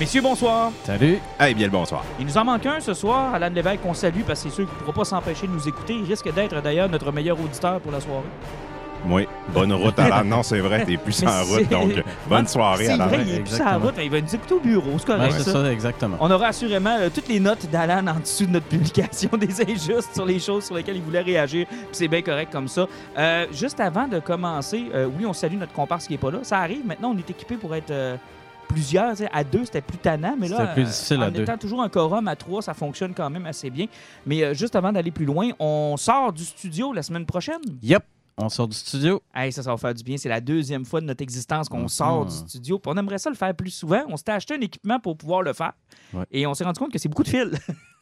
Messieurs, bonsoir. Salut. Eh bien, le bonsoir. Il nous en manque un ce soir, Alan Lévesque, qu'on salue parce que c'est sûr qu'il ne pourra pas s'empêcher de nous écouter. Il risque d'être d'ailleurs notre meilleur auditeur pour la soirée. Oui, bonne route à la... Non, c'est vrai, t'es plus en c'est- route, donc bonne soirée C'est à la vrai, il est plus exactement. route, mais il va nous écouter au bureau, c'est Ouais, correct c'est ça. ça, exactement. On aura assurément euh, toutes les notes d'Alan en dessous de notre publication des injustes sur les choses sur lesquelles il voulait réagir. puis C'est bien correct comme ça. Euh, juste avant de commencer, euh, oui, on salue notre comparse qui n'est pas là. Ça arrive, maintenant, on est équipé pour être euh, plusieurs. À deux, c'était plus tannant, mais là, plus difficile en à deux. étant toujours un quorum à trois, ça fonctionne quand même assez bien. Mais euh, juste avant d'aller plus loin, on sort du studio la semaine prochaine. Yep. On sort du studio. Hey, ça, ça va faire du bien. C'est la deuxième fois de notre existence qu'on Mhm. sort du studio. Puis on aimerait ça le faire plus souvent. On s'était acheté un équipement pour pouvoir le faire. Ouais. Et on s'est rendu compte que c'est beaucoup de fils.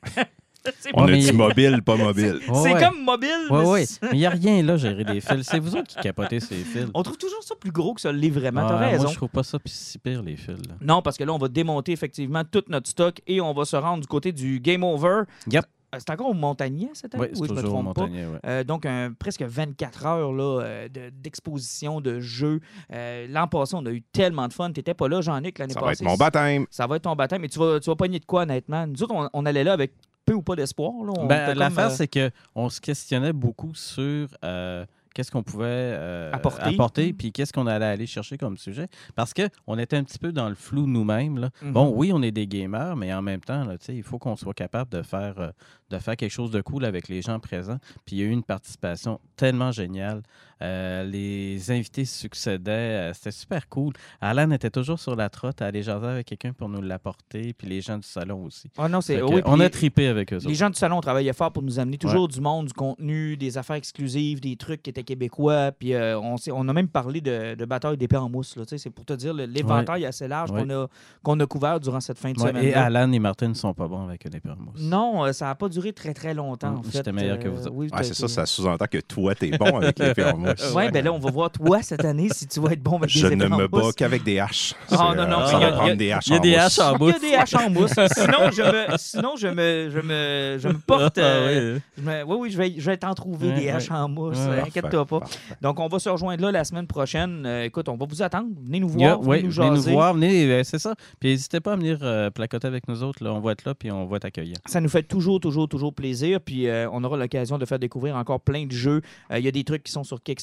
c'est On dit mobile, pas mobile. c'est Ouais, ouais. comme mobile. Ouais. c'est- Mais il n'y a rien là, gérer des fils. C'est vous autres qui capotez ces fils. On trouve toujours ça plus gros que ça l'est vraiment. Ah, T'as raison. Moi, je trouve pas ça si pire, les fils. là. Non, parce que là, on va démonter effectivement tout notre stock et on va se rendre du côté du Game Over. Yep. Euh, C'est encore au Montagnier cette année? Oui, c'est ou je me toujours au trompe pas? ouais. Euh, donc, un- presque 24 heures là, euh, de- d'exposition, de, jeux. Euh, L'an passé, on a eu tellement de fun. T'étais pas là, Jean-Nic, l'année Ça passée. va être mon baptême. Ça va être ton baptême, mais tu vas, tu vas pogner de quoi, honnêtement? Nous autres, on, on allait là avec peu ou pas d'espoir. Ben, L'affaire, euh, c'est qu'on se questionnait beaucoup sur euh, qu'est-ce qu'on pouvait euh, Apporter. apporter, puis qu'est-ce qu'on allait aller chercher comme sujet. Parce qu'on était un petit peu dans le flou nous-mêmes. Mhm. Bon, oui, on est des gamers, mais en même temps, là, il faut qu'on soit capable de faire, euh, de faire quelque chose de cool avec les gens présents. Puis il y a eu une participation tellement géniale. Euh, les invités succédaient. euh, C'était super cool. Alan était toujours sur la trotte à aller jaser avec quelqu'un pour nous l'apporter, puis les gens du salon aussi. Ah non, c'est. Oui, on a tripé avec eux Les autres. gens du salon travaillaient fort pour nous amener toujours du monde, du contenu, des affaires exclusives, des trucs qui étaient québécois. Puis euh, on, s'est- on a même parlé de, de bataille d'épée en mousse. C'est pour te dire, l'éventail est assez large Ouais. qu'on a, qu'on a couvert durant cette fin de Ouais, semaine. et Alan et Martin ne sont pas bons avec une épée en mousse. Non, ça n'a pas duré très très longtemps. Mm, en fait. j'étais meilleur que vous autres. oui, c'est ça, ça sous-entend que toi, t'es bon avec l'épée en mousse. Ouais, ben là, on va voir toi cette année si tu vas être bon avec des Je ne me bats qu'avec des haches. Ah, non, euh, non, ça il y a- va prendre des haches il y a en des mousse. haches en Il y a des haches en mousse. sinon, je me, sinon, je me, je me, je me porte. euh, je me- oui, oui, je vais, je vais t'en trouver Ouais, des haches ouais. en mousse. Euh, Inquiète-toi pas. parfait. Donc, on va se rejoindre là la semaine prochaine. Euh, écoute, on va vous attendre. Venez nous voir. Yeah, venez ouais, nous venez nous jaser. voir, venez, euh, c'est ça. Puis n'hésitez pas à venir euh, placoter avec nous autres. Là. On va être là, puis on va t'accueillir. Ça nous fait toujours, toujours, toujours plaisir. Puis euh, on aura l'occasion de faire découvrir encore plein de jeux. Euh, Il y a des trucs qui sont sur Kickstarter.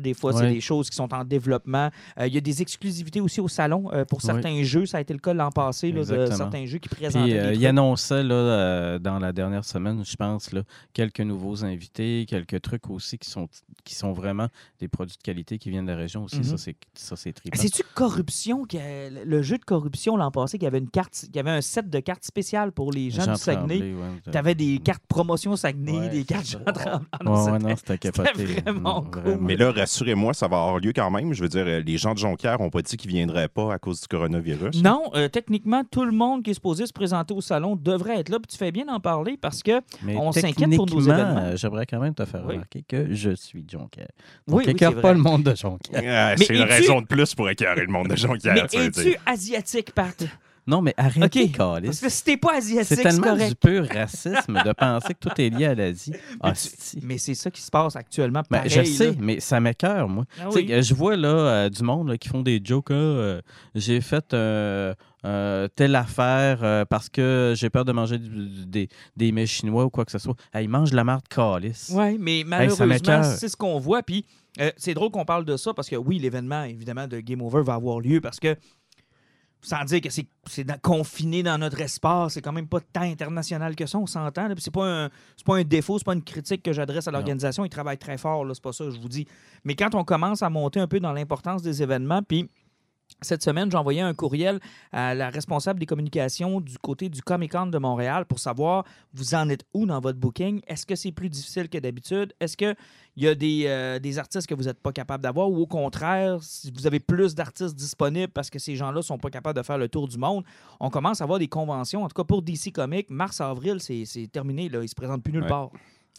Des fois, c'est des choses qui sont en développement. Euh, Il y a des exclusivités aussi au salon euh, pour certains jeux. Ça a été le cas l'an passé là, de certains jeux qui présentaient Puis euh, il annonçait là, dans la dernière semaine, je pense, là, quelques nouveaux invités, quelques trucs aussi qui sont, qui sont vraiment des produits de qualité qui viennent de la région aussi. Mhm. Ça, c'est Ça, c'est trippant. C'est-tu corruption, qui a- le jeu de corruption l'an passé, qui avait une carte, qui avait un set de cartes spéciales pour les gens Jean du Saguenay? Ouais. Tu avais des cartes promotion Saguenay, Ouais, des cartes. Jean Tremblay. Ah non, Ouais, c'était- non, c'était capoté. vraiment cool. Vraiment. Mais là, rassurez-moi, ça va avoir lieu quand même. Je veux dire, euh, les gens de Jonquière n'ont pas dit qu'ils viendraient pas à cause du coronavirus. Non, euh, techniquement, tout le monde qui est supposé se présenter au salon devrait être là. Puis tu fais bien d'en parler parce que Mais on s'inquiète pour nos événements. euh, J'aimerais quand même te faire Oui. remarquer que je suis Jonquière. Oui, Donc, oui, écœure pas le monde de Jonquière. Ah, c'est une raison de plus pour écœurer le monde de Jonquière. Mais es-tu asiatique, Pat? Non, mais arrêtez, OK. câlisse. Parce que si t'es pas asiatique, C'est tellement du pur racisme de penser que tout est lié à l'Asie. Tu- mais c'est ça qui se passe actuellement. Ben, pareil, je sais, là. mais ça m'écœure, moi. Ah oui. Je vois là, euh, du monde là, qui font des jokes. ah, euh, j'ai fait euh, euh, telle affaire euh, parce que j'ai peur de manger des, des mets chinois ou quoi que ce soit. Hey, ils mangent de la marde calice. Oui, mais malheureusement, c'est ce qu'on voit. Puis euh, c'est drôle qu'on parle de ça parce que oui, l'événement, évidemment, de Game Over va avoir lieu parce que, sans dire que c'est dans- confiné dans notre espace, c'est quand même pas tant international que ça, on s'entend. C'est pas, un- pas un défaut, c'est pas une critique que j'adresse à l'organisation. Ils travaillent très fort, c'est pas ça, je vous dis. Mais quand on commence à monter un peu dans l'importance des événements, puis Cette semaine, j'ai envoyé un courriel à la responsable des communications du côté du Comic Con de Montréal pour savoir vous en êtes où dans votre booking? Est-ce que c'est plus difficile que d'habitude? Est-ce qu'il y a des, euh, des artistes que vous n'êtes pas capable d'avoir ou au contraire, si vous avez plus d'artistes disponibles parce que ces gens-là ne sont pas capables de faire le tour du monde? On commence à avoir des conventions. En tout cas, pour DC Comics, mars-avril, c'est c'est terminé. Là. Ils ne se présentent plus nulle Ouais. part.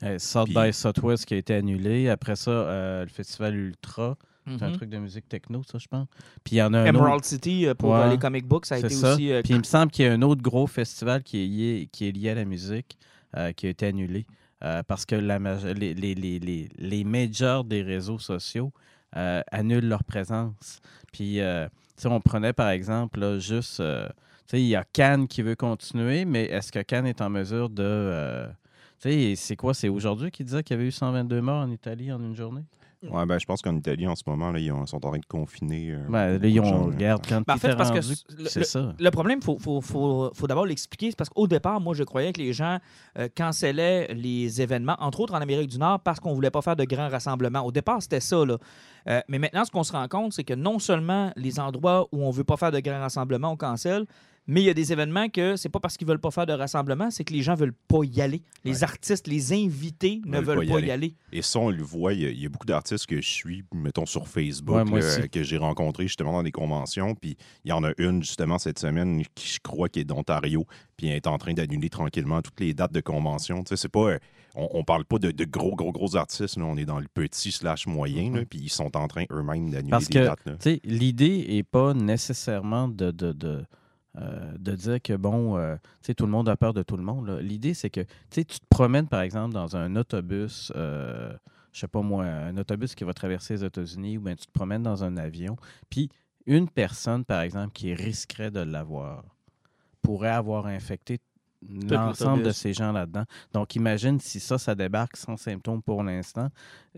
Euh, South Puis- by Southwest qui a été annulé. Après ça, euh, le festival Ultra. C'est un Mhm. truc de musique techno, ça, je pense. Puis il y en a un Emerald autre. City euh, pour Ouais. euh, les comic books, ça a été ça. aussi. euh, Puis il me semble qu'il y a un autre gros festival qui est lié, qui est lié à la musique euh, qui a été annulé. euh, parce que la, les, les, les, les, les majors des réseaux sociaux euh, annulent leur présence. Puis, euh, sais, on prenait par exemple là, juste. tu sais, il y a Cannes qui veut continuer, mais est-ce que Cannes est en mesure de. tu sais, c'est quoi? C'est aujourd'hui qu'il disait qu'il y avait eu 122 morts en Italie en une journée? Ouais, ben, je pense qu'en Italie, en ce moment, là, ils ont- sont en train de confiner. euh, Ben, là, ils ont, regarde, quand Ben, en fait, parce que rendu, le- ça. Le problème, il faut, faut, faut- faut d'abord l'expliquer. C'est parce qu'au départ, moi, je croyais que les gens euh, cancellaient les événements, entre autres en Amérique du Nord, parce qu'on ne voulait pas faire de grands rassemblements. Au départ, c'était ça. Là. Euh, mais maintenant, ce qu'on se rend compte, c'est que non seulement les endroits où on ne veut pas faire de grands rassemblements, on cancelle, mais il y a des événements que c'est pas parce qu'ils veulent pas faire de rassemblement, c'est que les gens veulent pas y aller. Les Ouais. artistes, les invités ne veulent pas y aller. Et ça, on le voit, il y a, il y a beaucoup d'artistes que je suis, mettons, sur Facebook, Ouais, là, que j'ai rencontrés justement dans des conventions. Puis il y en a une, justement, cette semaine, qui je crois qui est d'Ontario, puis elle est en train d'annuler tranquillement toutes les dates de convention. Tu sais, c'est pas... euh, On, on parle pas de, de gros, gros, gros artistes. là. On est dans le petit slash moyen, là, puis ils sont en train eux-mêmes d'annuler Parce des que, dates. tu sais, l'idée n'est pas nécessairement de, de, de, euh, de dire que, bon, euh, tu sais, tout le monde a peur de tout le monde. L'idée, c'est que, tu sais, tu te promènes, par exemple, dans un autobus, euh, je sais pas moi, un autobus qui va traverser les États-Unis, ou bien tu te promènes dans un avion, puis une personne, par exemple, qui risquerait de l'avoir, pourrait avoir infecté l'ensemble de ces gens là-dedans. Donc, imagine si ça, ça débarque sans symptômes pour l'instant.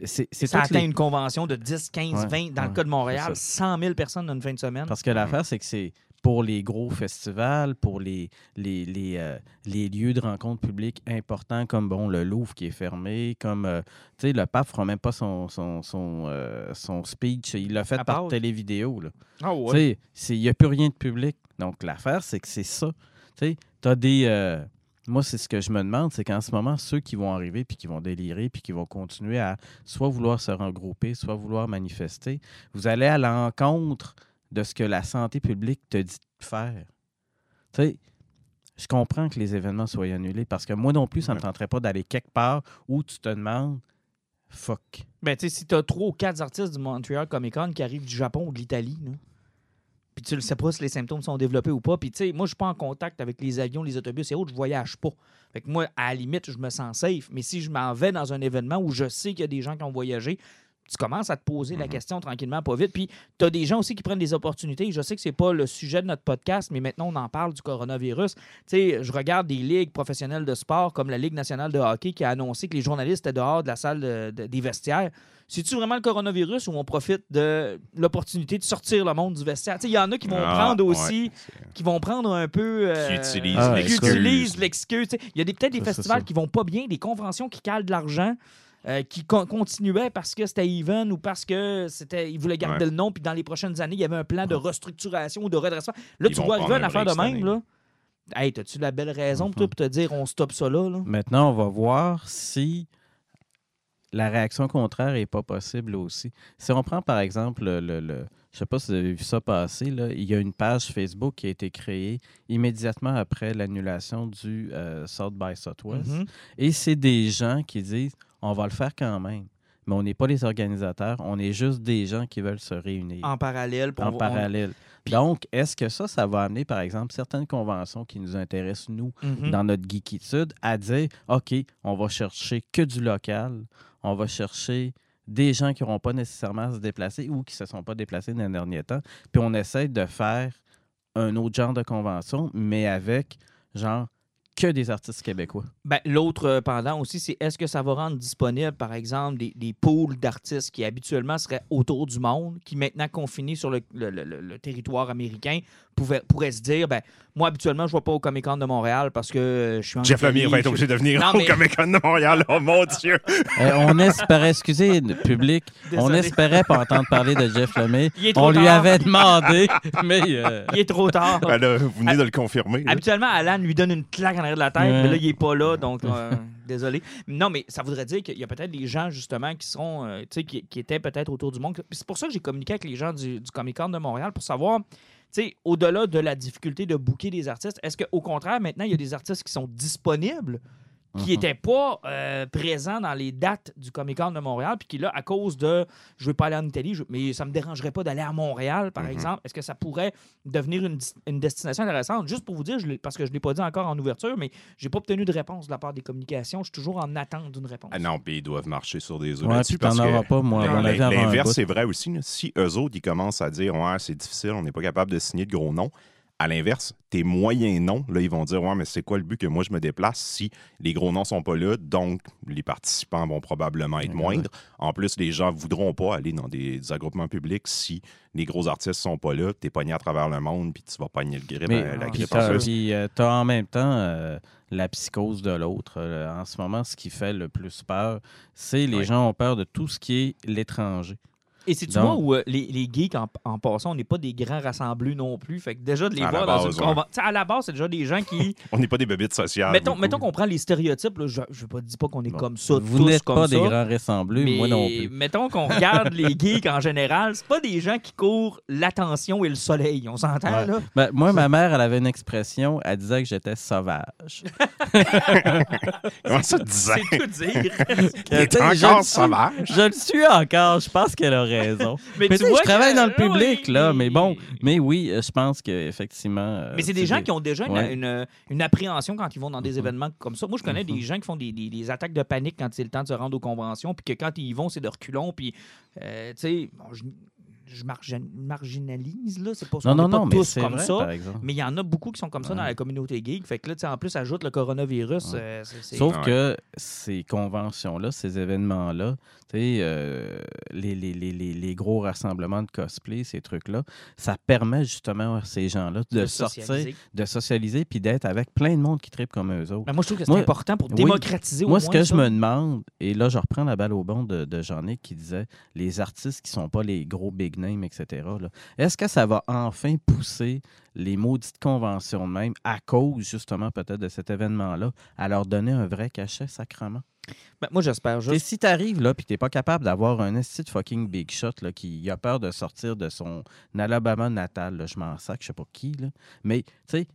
C'est c'est Ça atteint les- une convention de 10, 15, Ouais, 20. Dans le cas de Montréal, c'est 100 000 personnes dans une fin de semaine. Parce que l'affaire, c'est que c'est pour les gros festivals, pour les, les, les, euh, les lieux de rencontre publiques importants, comme bon, le Louvre qui est fermé, comme euh, sais, le pape ne fera même pas son, son, son, euh, son speech. Il l'a fait À par télévidéo. là. Ah Il n'y a plus rien de public. Donc, l'affaire, c'est que c'est ça. Tu as des. euh, moi, c'est ce que je me demande, c'est qu'en ce moment, ceux qui vont arriver, puis qui vont délirer, puis qui vont continuer à soit vouloir se regrouper, soit vouloir manifester, vous allez à l'encontre de ce que la santé publique te dit de faire. Tu sais, je comprends que les événements soient annulés, parce que moi non plus, ça ne me tenterait pas d'aller quelque part où tu te demandes fuck. Ben, tu sais, si t'as trois ou quatre artistes du Montreal Comic Con qui arrivent du Japon ou de l'Italie, puis tu ne sais pas si les symptômes sont développés ou pas, puis tu sais, moi, je suis pas en contact avec les avions, les autobus et autres, je voyage pas. Fait que moi, à la limite, je me sens safe. Mais si je m'en vais dans un événement où je sais qu'il y a des gens qui ont voyagé, tu commences à te poser la Mhm. question tranquillement, pas vite. Puis tu as des gens aussi qui prennent des opportunités. Je sais que c'est pas le sujet de notre podcast, mais maintenant on en parle du coronavirus. Tu sais, je regarde des ligues professionnelles de sport comme la Ligue nationale de hockey qui a annoncé que les journalistes étaient dehors de la salle de- de- des vestiaires. C'est-tu vraiment le coronavirus ou on profite de l'opportunité de sortir le monde du vestiaire? Tu sais, Il y en a qui vont Ah, prendre aussi, qui vont prendre un peu. euh, Qui utilisent Ah, qui l'excuse. Il y a des- peut-être des Ça, festivals ça. qui vont pas bien, des conventions qui calent de l'argent. Euh, qui con- continuaient parce que c'était even ou parce que c'était ils voulaient garder Ouais. le nom puis dans les prochaines années il y avait un plan de restructuration ou de redressement. Là Ils tu vois arriver une un affaire de même là. Hey, t'as-tu la belle raison Mhm. toi, pour te dire on stoppe ça là, là? Maintenant, on va voir si la réaction contraire n'est pas possible aussi. Si on prend par exemple le, le- le- je sais pas si vous avez vu ça passer, là, il y a une page Facebook qui a été créée immédiatement après l'annulation du euh, South by Southwest. Mhm. Et c'est des gens qui disent on va le faire quand même. Mais on n'est pas les organisateurs, on est juste des gens qui veulent se réunir En parallèle. puis en on parallèle. Donc, est-ce que ça, ça va amener, par exemple, certaines conventions qui nous intéressent, nous, Mhm. dans notre geekitude, à dire OK, on va chercher que du local, on va chercher des gens qui n'auront pas nécessairement à se déplacer ou qui ne se sont pas déplacés dans les derniers temps, puis on essaie de faire un autre genre de convention, mais avec, genre, que des artistes québécois. Ben, L'autre euh, pendant aussi, c'est est-ce que ça va rendre disponible, par exemple, des, des d'artistes qui habituellement seraient autour du monde, qui maintenant confinés sur le- le- le- le territoire américain, pouvaient, pourraient se dire ben, moi, habituellement, je ne vais pas au Comic Con de Montréal parce que euh, je suis en Jeff Lemire va être obligé de venir Non, au Comic Con de Montréal. Oh mon Dieu! Euh, on espérait, excusez, le public, on espérait pas entendre parler de Jeff Lemay. Il est trop On lui avait demandé, mais euh, Il est trop tard. Ben là, vous venez de le confirmer. là. Habituellement, Alan lui donne une claque en arrière de la tête, Ouais. mais là, il n'est pas là, donc euh, désolé. Non, mais ça voudrait dire qu'il y a peut-être des gens, justement, qui sont, euh, tu sais, qui, qui étaient peut-être autour du monde. C'est pour ça que j'ai communiqué avec les gens du, du Comic Con de Montréal pour savoir, au-delà de la difficulté de booker des artistes, est-ce qu'au contraire, maintenant, il y a des artistes qui sont disponibles qui Mhm. n'étaient pas euh, présents dans les dates du Comic Con de Montréal, puis qui, là, à cause de je veux pas aller en Italie, je- mais ça me dérangerait pas d'aller à Montréal, par Mhm. exemple, est-ce que ça pourrait devenir une, destination intéressante? Juste pour vous dire, je parce que je ne l'ai pas dit encore en ouverture, mais j'ai pas obtenu de réponse de la part des communications. Je suis toujours en attente d'une réponse. Ah non, puis ils doivent marcher sur des œufs ouais, parce que auras pas, moi, L'inverse, c'est vrai aussi. là. Si eux autres, ils commencent à dire Ouais, c'est difficile, on n'est pas capable de signer de gros noms. À l'inverse, tes moyens noms, là, ils vont dire Ouais, mais c'est quoi le but que moi je me déplace si les gros noms sont pas là, donc les participants vont probablement être moindres. En plus, les gens voudront pas aller dans des, des regroupements publics si les gros artistes sont pas là, t'es pogné à travers le monde, puis tu vas pogner le grippe, Mais euh, la puis grippe puis, euh, t'as en même temps euh, la psychose de l'autre. Euh, en ce moment, ce qui fait le plus peur, c'est les Oui. gens ont peur de tout ce qui est l'étranger. Et c'est tu vois où euh, les, les geeks, en, en passant, on n'est pas des grands rassemblés non plus? Fait que déjà, de les À voir dans base, une ouais. convention. À la base, c'est déjà des gens qui. On n'est pas des bébites sociales. mettons beaucoup. mettons qu'on prend les stéréotypes. là, je ne pas, dis pas qu'on est Bon. comme ça. Vous n'êtes pas ça. des grands ressemblés, Mais moi non plus. mettons qu'on regarde les geeks en général, c'est pas des gens qui courent l'attention et le soleil. On s'entend, Ouais. là? Ben, moi, ma mère, elle avait une expression, elle disait que j'étais sauvage. Comment ça, tu disais C'est tout dire. Il le encore sauvage. Je le suis encore, je pense qu'elle a raison. Mais, tu sais, je travaille que- dans le public, oui. là, mais bon, mais oui, euh, je pense qu'effectivement... euh, Mais c'est des gens qui ont déjà une, Ouais. une- une appréhension quand ils vont dans des Mhm. événements comme ça. Moi, je connais des Mhm. gens qui font des, des- des attaques de panique quand c'est le temps de se rendre aux conventions, puis que quand ils y vont, c'est de reculons, puis, euh, tu sais, bon, je, je margin- marginalise, là, c'est pas Non, non, qu'on pas non, mais tous c'est comme vrai, ça. par exemple. Mais il y en a beaucoup qui sont comme ça dans la communauté geek. Fait que là, tu sais, en plus, ajoute le coronavirus. Ouais. euh, c'est- Sauf Ouais. que ces conventions-là, ces événements-là, tu sais, euh, les, les, les, les, les gros rassemblements de cosplay, ces trucs-là, ça permet justement à ces gens-là de, de sortir, socialiser. de socialiser, puis d'être avec plein de monde qui tripe comme eux autres. Ben, moi, je trouve que c'est important pour oui. démocratiser au Moi, moins ce que je ça. me demande, et là, je reprends la balle au bon de, de Jean-Nic qui disait les artistes qui sont pas les gros big etc. Est-ce que ça va enfin pousser les maudites conventions de même à cause, justement, peut-être de cet événement-là, à leur donner un vrai cachet sacrement? Ben, moi, j'espère Et si t'arrives là, puis t'es pas capable d'avoir un esti de fucking big shot là, qui a peur de sortir de son Alabama natal, là, je m'en sac, je sais pas qui, là. mais tu sais,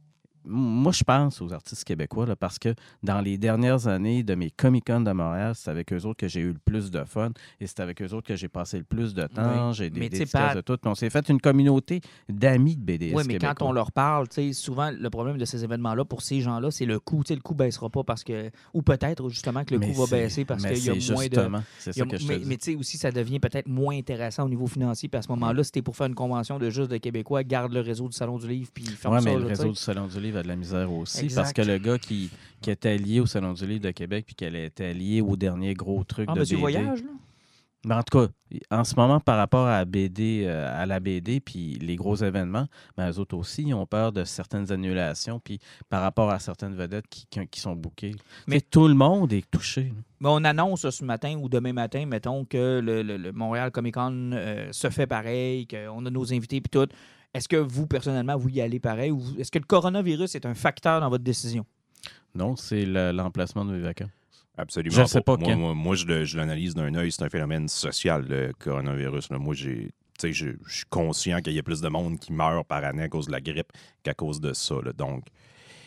moi je pense aux artistes québécois là, parce que dans les dernières années de mes Comic-Con de Montréal, c'est avec eux autres que j'ai eu le plus de fun et c'est avec eux autres que j'ai passé le plus de temps, j'ai des dédicaces Pat- de tout. On s'est fait une communauté d'amis de BDS Oui, mais québécois. quand on leur parle, souvent, le problème de ces événements-là, pour ces gens-là, c'est le coût. Le coût baissera pas parce que. Ou peut-être, justement, que le Mais coût va baisser parce qu'il y a moins de. C'est a- que je mais tu sais, aussi, ça devient peut-être moins intéressant au niveau financier. Puis à ce moment-là, si t'es pour faire une convention de juste de Québécois, garde le réseau du Salon du Livre, puis ferme Oui, ça. mais le réseau du Salon du Livre a de la misère aussi. Exact. Parce que le gars qui, qui était lié au Salon du Livre de Québec puis qui était lié au dernier gros truc Ah, de BD. Voyage, là? Ben, en tout cas, en ce moment, par rapport à, BD, euh, à la BD puis les gros événements, ben, eux autres aussi, ils ont peur de certaines annulations puis par rapport à certaines vedettes qui, qui, qui sont bookées. Mais- Mais tout le monde est touché. Mais on annonce ce matin ou demain matin, mettons, que le, le- le Montréal Comic Con euh, se fait pareil, qu'on a nos invités puis tout. Est-ce que vous, personnellement, vous y allez pareil? Ou est-ce que le coronavirus est un facteur dans votre décision? Non, c'est le- l'emplacement de mes vacances. Absolument. Je sais pas Moi, moi, moi, je l'analyse d'un œil. C'est un phénomène social, le coronavirus. là. Moi, j'ai. tu sais, Je, je suis conscient qu'il y a plus de monde qui meurt par année à cause de la grippe qu'à cause de ça. là. Donc,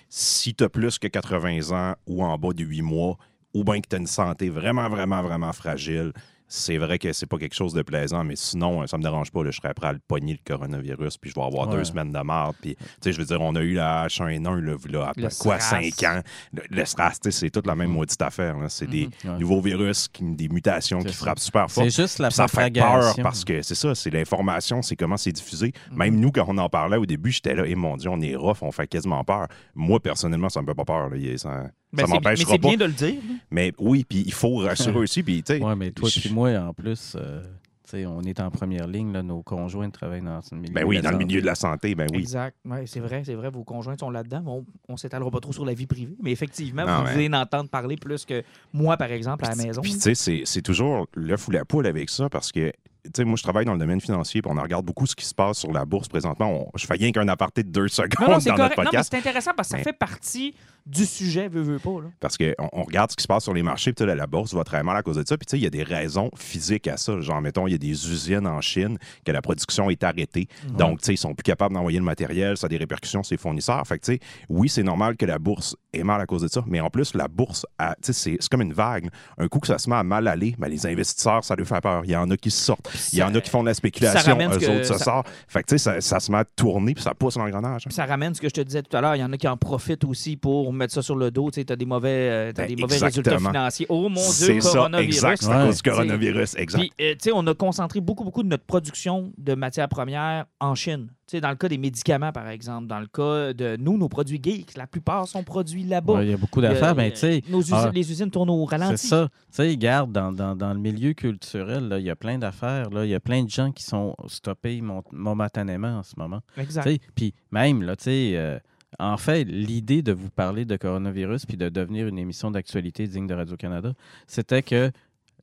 si tu as plus que 80 ans ou en bas de 8 mois, ou bien que tu as une santé vraiment, vraiment, vraiment fragile, c'est vrai que c'est pas quelque chose de plaisant, mais sinon, ça me dérange pas. là, je serais prêt à le pogner, le coronavirus, puis je vais avoir Ouais. deux semaines de merde. Puis, tu sais, je veux dire, on a eu la H1N1, là, là, à quoi, SRAS. 5 ans. Le, le SRAS, c'est toute la même Mhm. maudite affaire. C'est des Ouais. nouveaux virus, qui, des mutations qui ça. frappent super fort. C'est juste la ça fait peur parce que c'est ça, c'est l'information, c'est comment c'est diffusé. Mhm. Même nous, quand on en parlait au début, j'étais là, et mon Dieu, on est rough, on fait quasiment peur. Moi, personnellement, ça me fait pas peur. là. Ça, Ben, ça m'empêchera c'est pas. bien de le dire. Mais oui, puis il faut rassurer aussi. Puis, tu sais, Ouais, mais toi je- et moi, en plus, euh, tu sais, on est en première ligne, là, nos conjoints travaillent dans ce milieu. Ben oui, de la dans le santé. milieu de la santé, ben oui. Exact. Ouais, c'est vrai, c'est vrai. Vos conjoints sont là-dedans. Bon, on ne s'étalera pas trop sur la vie privée, mais effectivement, vous ouais. devez en entendre parler plus que moi, par exemple, à la maison. Puis, tu sais, c'est- c'est toujours l'œuf ou la poule avec ça parce que, tu sais, moi, je travaille dans le domaine financier puis on regarde beaucoup ce qui se passe sur la bourse présentement. On- je fais rien qu'un aparté de deux secondes non, non, c'est dans notre correct. Non, mais podcast. c'est intéressant parce que ça fait partie du sujet, veux, veux pas. Là. Parce qu'on on regarde ce qui se passe sur les marchés, puis sais, la bourse va très mal à cause de ça. Puis tu sais, il y a des raisons physiques à ça. Genre, mettons, il y a des usines en Chine que la production est arrêtée. Donc, tu sais, ils sont plus capables d'envoyer le matériel, ça a des répercussions sur les fournisseurs. Fait que, tu sais, oui, c'est normal que la bourse ait mal à cause de ça, mais en plus, la bourse, a- tu sais, c'est comme une vague. Un coup que ça se met à mal aller, ben, les investisseurs, ça leur fait peur. Il y en a qui sortent. Il y en a qui font de la spéculation, eux autres se ça- sortent. Fait que, tu sais, ça, ça se met à tourner, puis ça pousse l'engrenage. ça ramène ce que je te disais tout à l'heure. Il y en a qui en profitent aussi pour mettre ça sur le dos. Tu as des mauvais, euh, t'as Ben, des mauvais résultats financiers. Oh mon Dieu, C'est ça, coronavirus. exact. C'est Ouais. du T'sais, coronavirus, exact. Puis, euh, tu sais, on a concentré beaucoup, beaucoup de notre production de matières premières en Chine. Tu sais, dans le cas des médicaments, par exemple. Dans le cas de nous, nos produits geeks, la plupart sont produits là-bas. Ouais, Il y a beaucoup d'affaires, mais y a- tu sais, ah, les usines tournent au ralenti. C'est ça. Tu sais, regarde, dans, dans, dans le milieu culturel, il y a plein d'affaires. là. Il y a plein de gens qui sont stoppés momentanément en ce moment. Exact. Puis même, là, tu sais, euh, en fait, l'idée de vous parler de coronavirus puis de devenir une émission d'actualité digne de Radio-Canada, c'était que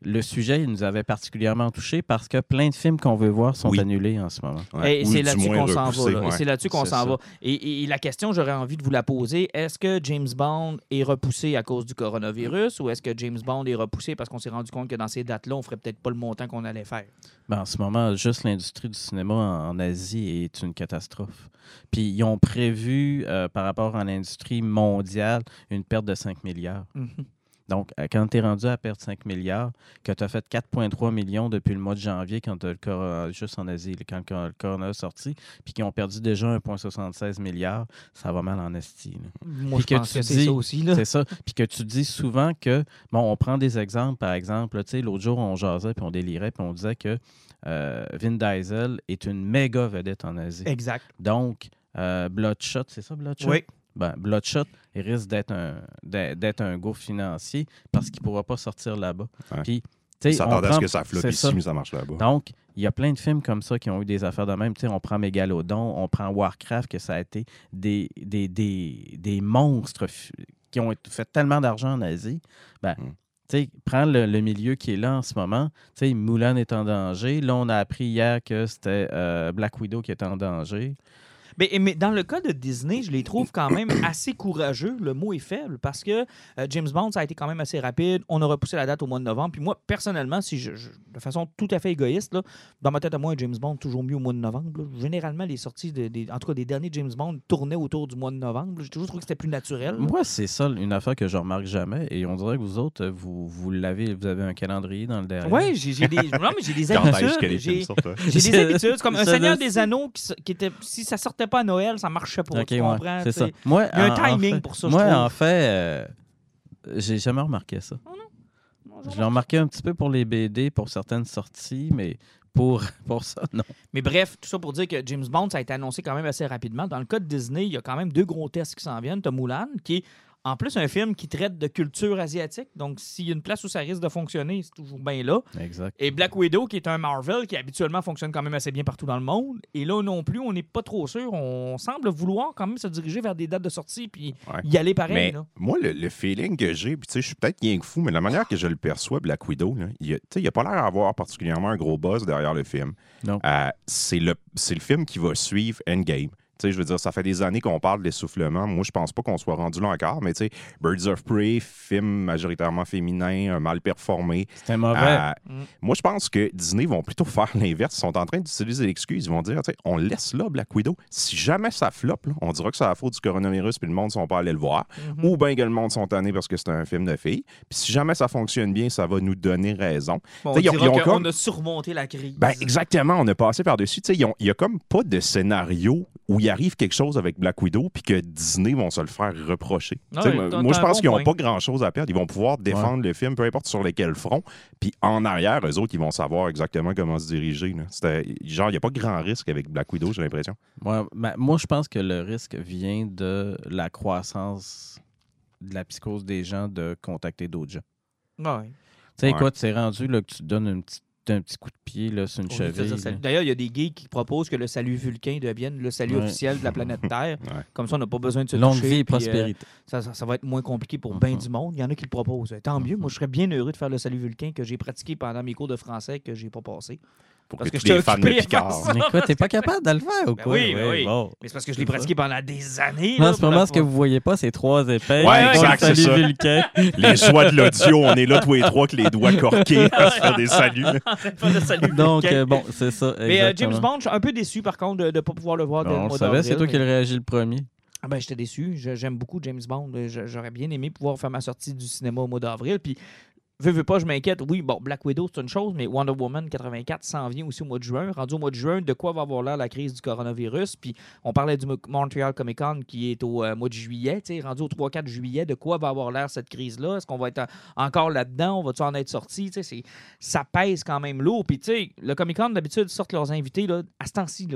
le sujet il nous avait particulièrement touché parce que plein de films qu'on veut voir sont Oui. annulés en ce moment. Ouais. Et c'est là-dessus qu'on s'en va. repoussé, là. ouais. C'est là-dessus qu'on s'en va. Et, et- et la question, j'aurais envie de vous la poser. Est-ce que James Bond est repoussé à cause du coronavirus ou est-ce que James Bond est repoussé parce qu'on s'est rendu compte que dans ces dates-là, on ferait peut-être pas le montant qu'on allait faire? Ben, en ce moment, juste l'industrie du cinéma en, en Asie est une catastrophe. Puis ils ont prévu, euh, par rapport à l'industrie mondiale, une perte de 5 milliards. Mhm. Donc, euh, quand tu es rendu à perdre 5 milliards, que tu as fait 4,3 millions depuis le mois de janvier, quand t'as le cor- juste en Asie, quand le cor- le corona est sorti, puis qu'ils ont perdu déjà 1,76 milliards, ça va mal en esti. là. Moi, Puis je que pense tu que c'est dis- ça aussi. C'est ça. Puis que tu dis souvent que, bon, on prend des exemples, par exemple, tu sais, l'autre jour, on jasait, puis on délirait, puis on disait que euh, Vin Diesel est une méga vedette en Asie. Exact. Donc, euh, Bloodshot, c'est ça, Bloodshot? Oui. Ben, Bloodshot risque d'être un, d'être un financier parce qu'il ne pourra pas sortir là-bas. Ouais. Puis, à ce que ça floppe ici, ça. mais ça marche là-bas. Donc, il y a plein de films comme ça qui ont eu des affaires de même. Tu sais, on prend Megalodon, on prend Warcraft, que ça a été des, des, des, des monstres qui ont fait tellement d'argent en Asie. Ben, Mm. sais, prends le, le milieu qui est là en ce moment. Mulan est en danger. Là, on a appris hier que c'était euh, Black Widow qui était en danger. Mais, mais dans le cas de Disney, je les trouve quand même assez courageux. Le mot est faible parce que euh, James Bond, ça a été quand même assez rapide. On a repoussé la date au mois de novembre. Puis moi, personnellement, si je, je- de façon tout à fait égoïste, là, dans ma tête à moi, James Bond, toujours mieux au mois de novembre. là. Généralement, les sorties, de- des, en tout cas des derniers James Bond, tournaient autour du mois de novembre. J'ai toujours trouvé que c'était plus naturel. Moi, c'est ça une affaire que je remarque jamais. Et on dirait que vous autres, vous, vous l'avez, vous avez un calendrier dans le derrière. Oui, j'ai j'ai des, non, mais j'ai des habitudes. films J'ai des habitudes. Comme un Seigneur des Anneaux qui, qui était. Si ça sortait pas à Noël, ça marchait pas. Ok, tu ouais, comprends? c'est ça. Moi, Il y a un en- en timing fait- pour ça, je Moi, trouve. en fait, euh, j'ai jamais remarqué ça. Je l'ai remarqué un petit peu pour les BD, pour certaines sorties, mais pour, pour ça, non. Mais bref, tout ça pour dire que James Bond, ça a été annoncé quand même assez rapidement. Dans le cas de Disney, il y a quand même deux gros tests qui s'en viennent. Tu Mulan, qui est en plus un film qui traite de culture asiatique. Donc, s'il y a une place où ça risque de fonctionner, c'est toujours bien là. Exact. Et Black Widow, qui est un Marvel qui habituellement fonctionne quand même assez bien partout dans le monde. Et là non plus, on n'est pas trop sûr. On semble vouloir quand même se diriger vers des dates de sortie puis Ouais. y aller pareil. Mais là. moi, le, le feeling que j'ai, puis tu sais, je suis peut-être rien que fou, mais la manière que je le perçois, Black Widow, là, il n'a pas l'air d'avoir particulièrement un gros buzz derrière le film. Non. Euh, c'est le, c'est le film qui va suivre Endgame. Tu sais, je veux dire, ça fait des années qu'on parle d'essoufflement. Moi, je pense pas qu'on soit rendu là encore, mais tu sais, Birds of Prey, film majoritairement féminin, un mal performé. C'était mauvais. Euh, Mm. Moi, je pense que Disney vont plutôt faire l'inverse. Ils sont en train d'utiliser l'excuse. Ils vont dire, tu sais, on laisse là Black Widow. Si jamais ça floppe, on dira que c'est la faute du coronavirus puis le monde ne sont pas allés le voir. Mhm. Ou bien que le monde sont tannés parce que c'est un film de filles. Puis si jamais ça fonctionne bien, ça va nous donner raison. Bon, on T'sais, ils ont- ont a surmonté la crise. Ben, exactement, on a passé par-dessus. Tu sais, Il n'y a comme pas de scénario où il arrive quelque chose avec Black Widow puis que Disney vont se le faire reprocher. Ah Tu oui, moi, je un pense bon qu'ils n'ont pas grand-chose à perdre. Ils vont pouvoir défendre le film, peu importe sur lesquels fronts. Puis en arrière, eux autres, ils vont savoir exactement comment se diriger. là. Genre, il n'y a pas grand risque avec Black Widow, j'ai l'impression. Moi, je pense que le risque vient de la croissance de la psychose des gens de contacter d'autres gens. Ouais. Tu sais, Ouais. écoute, c'est rendu là, que tu donnes une petite un petit coup de pied là, sur une Au cheville. D'ailleurs, il y a des geeks qui proposent que le salut vulcain devienne le salut Ouais. officiel de la planète Terre. Ouais. Comme ça, on n'a pas besoin de se Longue toucher, vie et puis, euh, prospérité. ça, ça- ça va être moins compliqué pour bien Mhm. du monde. Il y en a qui le proposent. Tant mieux. Moi, je serais bien heureux de faire le salut vulcain que j'ai pratiqué pendant mes cours de français que j'ai pas passé. Pour Parce que, que tous j'étais les fans de Picard. faire Mais quoi, t'es pas capable de le faire ou Ben quoi? oui, ben oui. bon. Mais c'est parce que je l'ai pratiqué pendant des années. Non, en ce moment, ce que vous voyez pas, c'est trois épais. Ouais, exact, c'est salut ça. Les joies de l'audio, on est là tous les trois avec les doigts corqués à se faire des saluts. Salut Donc, euh, bon, c'est ça. Mais euh. James Bond, je suis un peu déçu par contre de ne pas pouvoir le voir dès Bon, le on mois le savait, c'est d'avril, toi qui le réagis le premier. Ah ben, j'étais déçu. Je- J'aime beaucoup James Bond. Je- J'aurais bien aimé pouvoir faire ma sortie du cinéma au mois d'avril. Puis, veux, veux pas, je m'inquiète. Oui, bon, Black Widow, c'est une chose, mais Wonder Woman 84 s'en vient aussi au mois de juin. Rendu au mois de juin, de quoi va avoir l'air la crise du coronavirus? Puis, on parlait du Mo- Montreal Comic Con qui est au euh, mois de juillet. Rendu au 3-4 juillet, de quoi va avoir l'air cette crise-là? Est-ce qu'on va être en- encore là-dedans? On va-tu en être sorti? Ça pèse quand même lourd. Puis, le Comic Con, d'habitude, sortent leurs invités là, à ce temps-ci.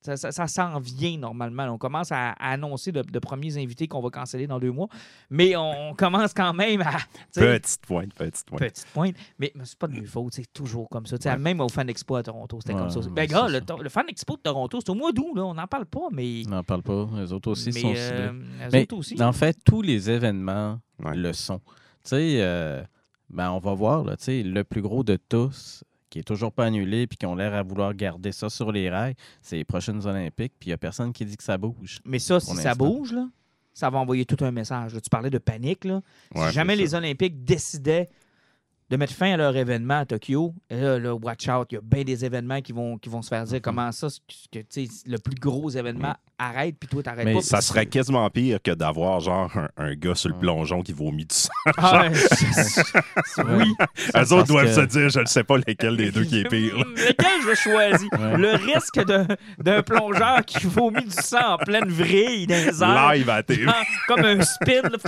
Ça, ça- ça s'en vient normalement. On commence à, à annoncer de, de premiers invités qu'on va canceller dans deux mois. Mais on commence quand même à. Petite pointe, petite pointe. Petite pointe. Mais, mais c'est pas de mes fautes, c'est toujours comme ça. Ouais. Même au Fan Expo à Toronto, c'était Ouais, comme ça. Ben, gars, le, le Fan Expo de Toronto, c'est au mois d'août, là. On n'en parle pas, mais. On n'en parle pas. Les autres aussi mais, sont euh, Mais autres aussi. en fait, tous les événements Ouais. le sont. Tu sais, euh, ben, on va voir, là, le plus gros de tous, qui est toujours pas annulé puis qui ont l'air à vouloir garder ça sur les rails, c'est les prochaines Olympiques, puis il n'y a personne qui dit que ça bouge. Mais ça, si ça bouge, là, ça va envoyer tout un message. là. Tu parlais de panique. Là. Ouais, si jamais les. Olympiques décidaient de mettre fin à leur événement à Tokyo, et là, là, watch out, il y a bien des événements qui vont, qui vont se faire dire Mhm. comment ça, ce que, tu sais, le plus gros événement arrête, puis toi, t'arrêtes pas. Ça serait quasiment pire que d'avoir genre un, un gars sur le Ouais. plongeon qui vomit du sang. Ah, oui. Eux autres doivent que- se dire, je ne sais pas lequel des deux qui est pire. Hmm, Lequel je choisis? Ouais. Le risque de- d'un plongeur qui vomit du sang en pleine vrille dans les airs. Live à. Ah, comme un spin. là.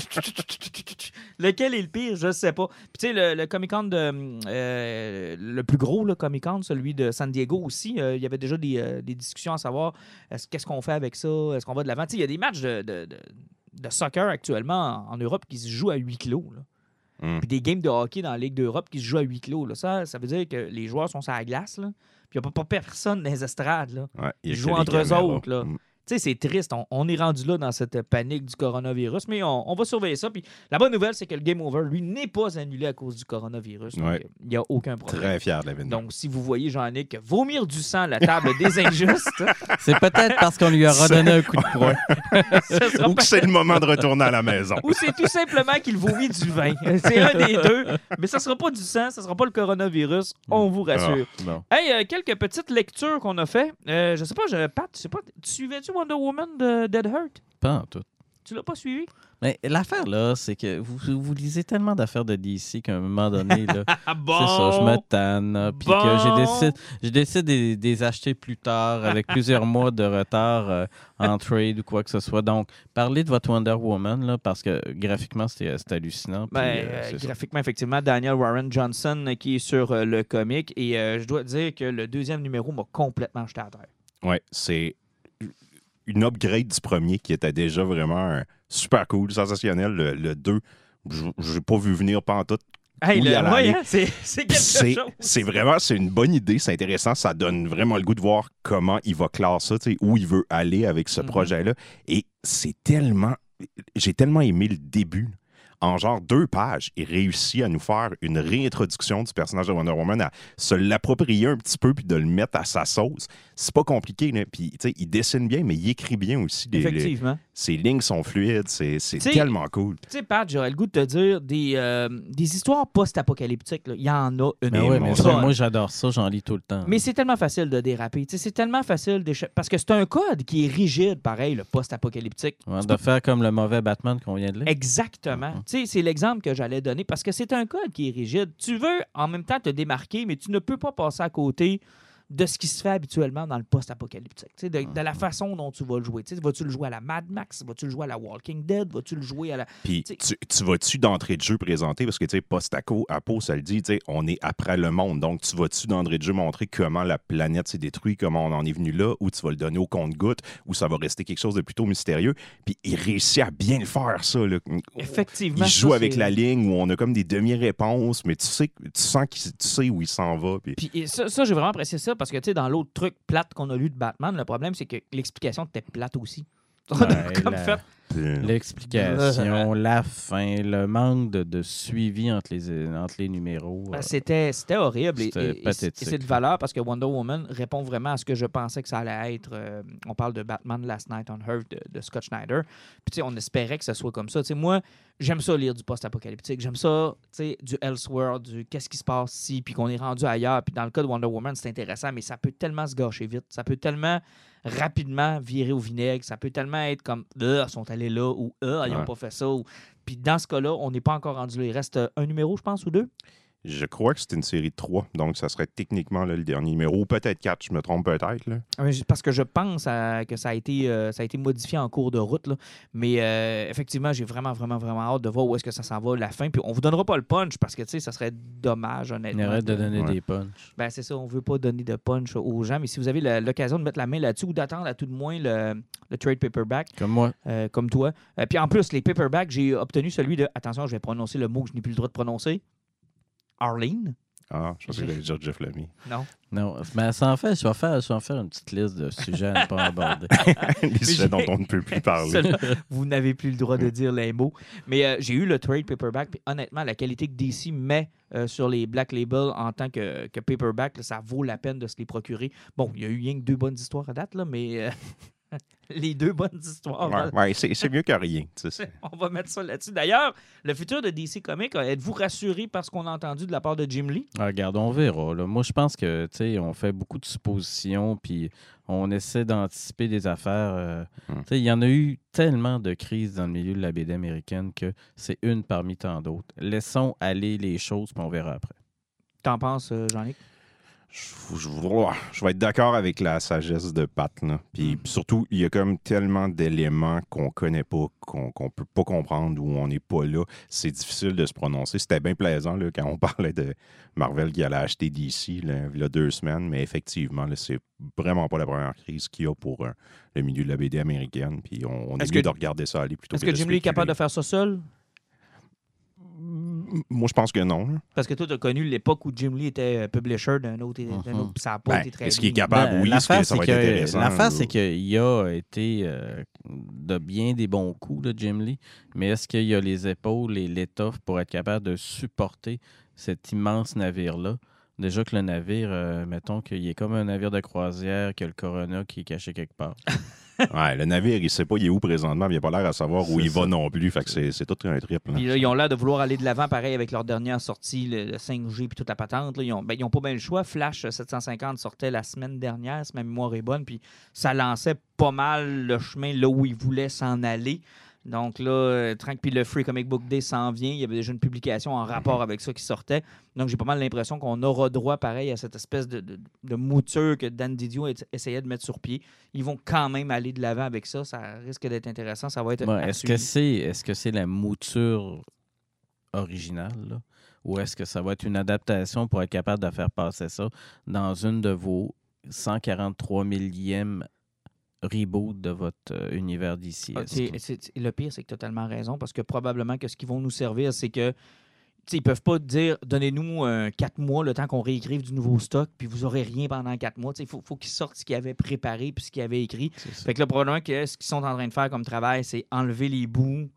Lequel est le pire? Je ne sais pas. Puis tu sais, le, le Comic-Con de... euh, le plus gros, le Comic-Con, celui de San Diego aussi, euh, il y avait déjà des, euh, des discussions à savoir est-ce- qu'est-ce qu'on fait avec ça? Est-ce qu'on va de l'avant? Il y a des matchs de, de- de- de soccer actuellement en, en Europe qui se jouent à huis clos. là. Mm. Puis des games de hockey dans la Ligue d'Europe qui se jouent à huis clos. là. Ça, ça veut dire que les joueurs sont sur la glace. Là. Puis il n'y a pas, pas personne dans les estrades. Là. Ouais, Ils jouent entre eux autres, là. Mm. Tu sais, c'est triste. On, on est rendu là dans cette panique du coronavirus, mais on, on va surveiller ça. Puis la bonne nouvelle, c'est que le Game Over, lui, n'est pas annulé à cause du coronavirus. Ouais. il n'y a aucun problème. Très fier de l'événement. Donc, si vous voyez Jean-Nic vomir du sang à la table des injustes, C'est peut-être parce qu'on lui a redonné un coup de poing. Ou que c'est le moment de retourner à la maison. ou c'est tout simplement qu'il vomit du vin. C'est un des deux. Mais ça ne sera pas du sang, ça ne sera pas le coronavirus. On vous rassure. Bon. Hey, euh, quelques petites lectures qu'on a fait. Euh, je sais pas, je, Pat, je sais pas, tu suivais-tu Wonder Woman de Dead Hurt? Pas en tout. Tu l'as pas suivi? Mais l'affaire, là, c'est que vous, vous lisez tellement d'affaires de DC qu'à un moment donné, là, bon? c'est ça, je me tanne. Puis que Bon. j'ai décidé, j'ai décidé de les acheter plus tard, avec plusieurs mois de retard euh, en trade ou quoi que ce soit. Donc, parlez de votre Wonder Woman, là, parce que graphiquement, c'est c'est hallucinant. puis, Ben, euh, euh, ça. graphiquement, effectivement, Daniel Warren Johnson euh, qui est sur euh, le comic. Et euh, je dois dire que le deuxième numéro m'a complètement jeté à terre. Ouais, c'est une upgrade du premier qui était déjà vraiment super cool, sensationnel. Le, le 2, je n'ai pas vu venir pantoute. Hey, le- ouais, hein, c'est c'est quelque C'est chose. c'est vraiment, c'est une bonne idée, c'est intéressant, ça donne vraiment le goût de voir comment il va classer ça, où il veut aller avec ce Mhm. projet-là. Et c'est tellement, j'ai tellement aimé le début. En genre deux pages, il réussit à nous faire une réintroduction du personnage de Wonder Woman, à se l'approprier un petit peu puis de le mettre à sa sauce. C'est pas compliqué, là. Puis, tu sais, il dessine bien, mais il écrit bien aussi. Les- les- Effectivement. ses lignes sont fluides, c'est tellement cool. Tu sais, Pat, j'aurais le goût de te dire des, euh, des histoires post-apocalyptiques. là. Il y en a une. Ben ouais, mais ça, moi, j'adore ça, j'en lis tout le temps. Mais c'est tellement facile de déraper. Tu sais, C'est tellement facile d'échapper. Parce que c'est un code qui est rigide, pareil, le post-apocalyptique. Ouais, de faire comme le mauvais Batman qu'on vient de lire. Exactement. C'est l'exemple que j'allais donner parce que c'est un code qui est rigide. Tu veux en même temps te démarquer, mais tu ne peux pas passer à côté de ce qui se fait habituellement dans le post-apocalyptique. De, Mm-hmm. de la façon dont tu vas le jouer. Vas-tu le jouer à la Mad Max? Vas-tu le jouer à la Walking Dead? Vas-tu le jouer à la. Puis tu, tu vas-tu d'entrée de jeu présenter, parce que tu sais, post-apo, apo, ça le dit, tu sais, on est après le monde. Donc, tu vas-tu d'entrée de jeu montrer comment la planète s'est détruite, comment on en est venu là, ou tu vas le donner au compte-goutte, ou ça va rester quelque chose de plutôt mystérieux? Puis il réussit à bien le faire, ça. là. Effectivement. Il ça, joue avec la ligne où on a comme des demi-réponses, mais tu sais, tu sens qu'il tu sais où il s'en va. Puis... Ça, ça, j'ai vraiment apprécié ça parce que, tu sais, dans l'autre truc plate qu'on a lu de Batman, le problème, c'est que l'explication était plate aussi. On a Ouais, comme la- fait. Puis- L'explication, la fin, le manque de, de suivi entre les, entre les numéros. Ben, euh, C'était c'était horrible. Et- C'était et- et c'est- pathétique. Et c'est de valeur parce que Wonder Woman répond vraiment à ce que je pensais que ça allait être. Euh, on parle de Batman Last Night on Earth de, de Scott Schneider. Puis, tu sais, on espérait que ce soit comme ça. Tu sais, moi, j'aime ça lire du post-apocalyptique. J'aime ça, tu sais, du Elseworld, du qu'est-ce qui se passe ici, puis qu'on est rendu ailleurs. Puis, dans le cas de Wonder Woman, c'est intéressant, mais ça peut tellement se gâcher vite. Ça peut tellement rapidement virer au vinaigre. Ça peut tellement être comme, ah, ils sont allés là, ou ah, ils n'ont Ouais. pas fait ça. ou- Puis, dans ce cas-là, on n'est pas encore rendu là. Il reste euh, un numéro, je pense, ou deux? Je crois que c'était une série de trois, donc ça serait techniquement là, le dernier numéro. Ou peut-être quatre, je me trompe peut-être. j- Parce que je pense à- que ça a, été, euh, ça a été modifié en cours de route. là. Mais euh, effectivement, j'ai vraiment, vraiment, vraiment hâte de voir où est-ce que ça s'en va la fin. Puis on vous donnera pas le punch parce que, tu sais, ça serait dommage, honnêtement. arrête de donner Ouais. des punchs. Ben, c'est ça, on veut pas donner de punch aux gens. Mais si vous avez l'occasion de mettre la main là-dessus ou d'attendre à tout de moins le, le trade paperback, Comme moi. euh, comme toi. Euh, puis en plus, les paperbacks, j'ai obtenu celui de, attention, je vais prononcer le mot que je n'ai plus le droit de prononcer. Arlene? Ah, je pensais que j'allais dire Jeff Lemmy. Non. Non, mais ça en fait, je vais faire, je vais en faire une petite liste de sujets à ne pas aborder. Les sujets dont on ne peut plus parler. Vous n'avez plus le droit de dire les mots. Mais euh, j'ai eu le trade paperback. Puis honnêtement, la qualité que DC met euh, sur les Black Label en tant que, que paperback, là, ça vaut la peine de se les procurer. Bon, il y a eu rien que deux bonnes histoires à date, là, mais euh, les deux bonnes histoires. Ouais, ouais, c'est c'est mieux que rien. tu sais. On va mettre ça là-dessus. D'ailleurs, le futur de DC Comics, êtes-vous rassuré par ce qu'on a entendu de la part de Jim Lee? Ah, Regarde, on verra. là. Moi, je pense que, tu sais, on fait beaucoup de suppositions, puis on essaie d'anticiper des affaires. euh, Hmm. tu sais, Il y en a eu tellement de crises dans le milieu de la BD américaine que c'est une parmi tant d'autres. Laissons aller les choses, puis on verra après. T'en penses, euh, Jean-Luc? Je, je- je vais être d'accord avec la sagesse de Pat. Là. Puis Mm. surtout, il y a comme tellement d'éléments qu'on connaît pas, qu'on qu'on peut pas comprendre ou on n'est pas là. C'est difficile de se prononcer. C'était bien plaisant là, quand on parlait de Marvel qui allait acheter DC là, il y a deux semaines, mais effectivement, c'est vraiment pas la première crise qu'il y a pour euh, le milieu de la BD américaine. Puis on, on est, Est-ce mieux que- de regarder ça aller plutôt Est-ce que, que Jim Lee est capable de faire ça seul? Moi, je pense que non. Parce que toi, tu as connu l'époque où Jim Lee était euh, publisher d'un autre, d'un Mhm. autre, puis ça n'a pas Ben, été très est-ce qu'il est bien. capable? Ben, oui, est-ce que ça va c'est être que- intéressant, L'affaire, c'est qu'il a été euh, de bien des bons coups, là, Jim Lee, mais est-ce qu'il a les épaules et l'étoffe pour être capable de supporter cet immense navire-là? Déjà que le navire, euh, mettons qu'il est comme un navire de croisière, que le Corona qui est caché quelque part. Ouais, le navire, il sait pas il est où présentement, mais il n'a pas l'air à savoir où il va non plus. Fait que c'est c'est tout un triple. là. Puis là, ils ont l'air de vouloir aller de l'avant, pareil, avec leur dernière sortie, le, le 5G puis toute la patente. là. Ils, ont, ben, pas bien le choix. Flash euh, 750 sortait la semaine dernière, si ma mémoire est bonne, puis ça lançait pas mal le chemin là où ils voulaient s'en aller. Donc là, euh, tranquille, puis le Free Comic Book Day s'en vient. Il y avait déjà une publication en rapport avec ça qui sortait. Donc j'ai pas mal l'impression qu'on aura droit, pareil, à cette espèce de, de- de mouture que Dan Didio ess- essayait de mettre sur pied. Ils vont quand même aller de l'avant avec ça. Ça risque d'être intéressant. Ça va être. Ouais, est-ce que c'est est-ce que c'est la mouture originale là? ou est-ce que ça va être une adaptation pour être capable de faire passer ça dans une de vos 143 millième reboot de votre euh, univers d'ici? Ah, le pire, c'est que tu as totalement raison, parce que probablement que ce qu'ils vont nous servir, c'est que ils peuvent pas dire donnez-nous euh, quatre mois le temps qu'on réécrive du nouveau stock, puis vous aurez rien pendant quatre mois. Il faut, faut qu'ils sortent ce qu'ils avaient préparé puis ce qu'ils avaient écrit. Fait que là, probablement que ce qu'ils sont en train de faire comme travail, c'est enlever les bouts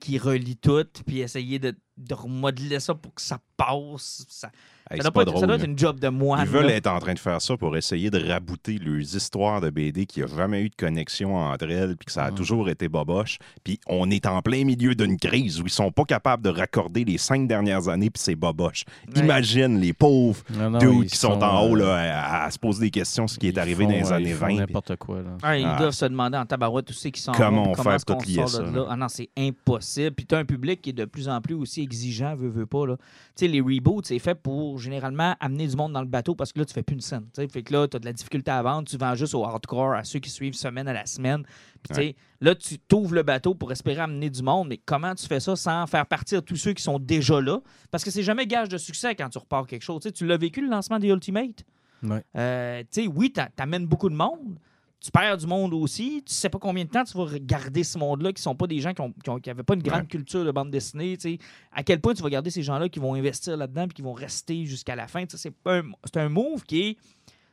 qui relient tout, puis essayer de, de remodeler ça pour que ça passe. Ça, Hey, ça c'est doit, pas pas être, ça doit drôle, être une job de moine. Ils veulent être en train de faire ça pour essayer de rabouter leurs histoires de BD qui n'a jamais eu de connexion entre elles, puis que ça a Mhm. toujours été boboche. Puis on est en plein milieu d'une crise où ils sont pas capables de raccorder les cinq dernières années, puis c'est boboche. Ouais. Imagine les pauvres Non, non, dudes ils qui sont, en euh, haut là, à, à se poser des questions sur ce qui est ils arrivé font, dans les euh, années ils font 20. puis- n'importe quoi. Là. Ah, ils Ah. doivent se demander en tabarouette tous ceux qui sont Comment on fait pour lier ça, là? Ah non, c'est impossible. Puis tu as un public qui est de plus en plus aussi exigeant, veut, veut pas. là. Tu sais, les reboots, c'est fait pour pour généralement amener du monde dans le bateau parce que là, tu fais plus une scène. tu sais. Fait que là, tu as de la difficulté à vendre. Tu vends juste au hardcore, à ceux qui suivent semaine à la semaine. Puis, tu sais, là, tu t'ouvres le bateau pour espérer amener du monde. Mais comment tu fais ça sans faire partir tous ceux qui sont déjà là? Parce que c'est jamais gage de succès quand tu repars quelque chose. Tu tu l'as vécu, le lancement des Ultimate? Ouais. Euh, tu oui, t'a- t'amènes beaucoup de monde. Tu perds du monde aussi. Tu sais pas combien de temps tu vas garder ce monde-là qui sont pas des gens qui n'avaient pas une grande Ouais. culture de bande dessinée. tu sais. À quel point tu vas garder ces gens-là qui vont investir là-dedans et qui vont rester jusqu'à la fin. C'est un, c'est un move qui est.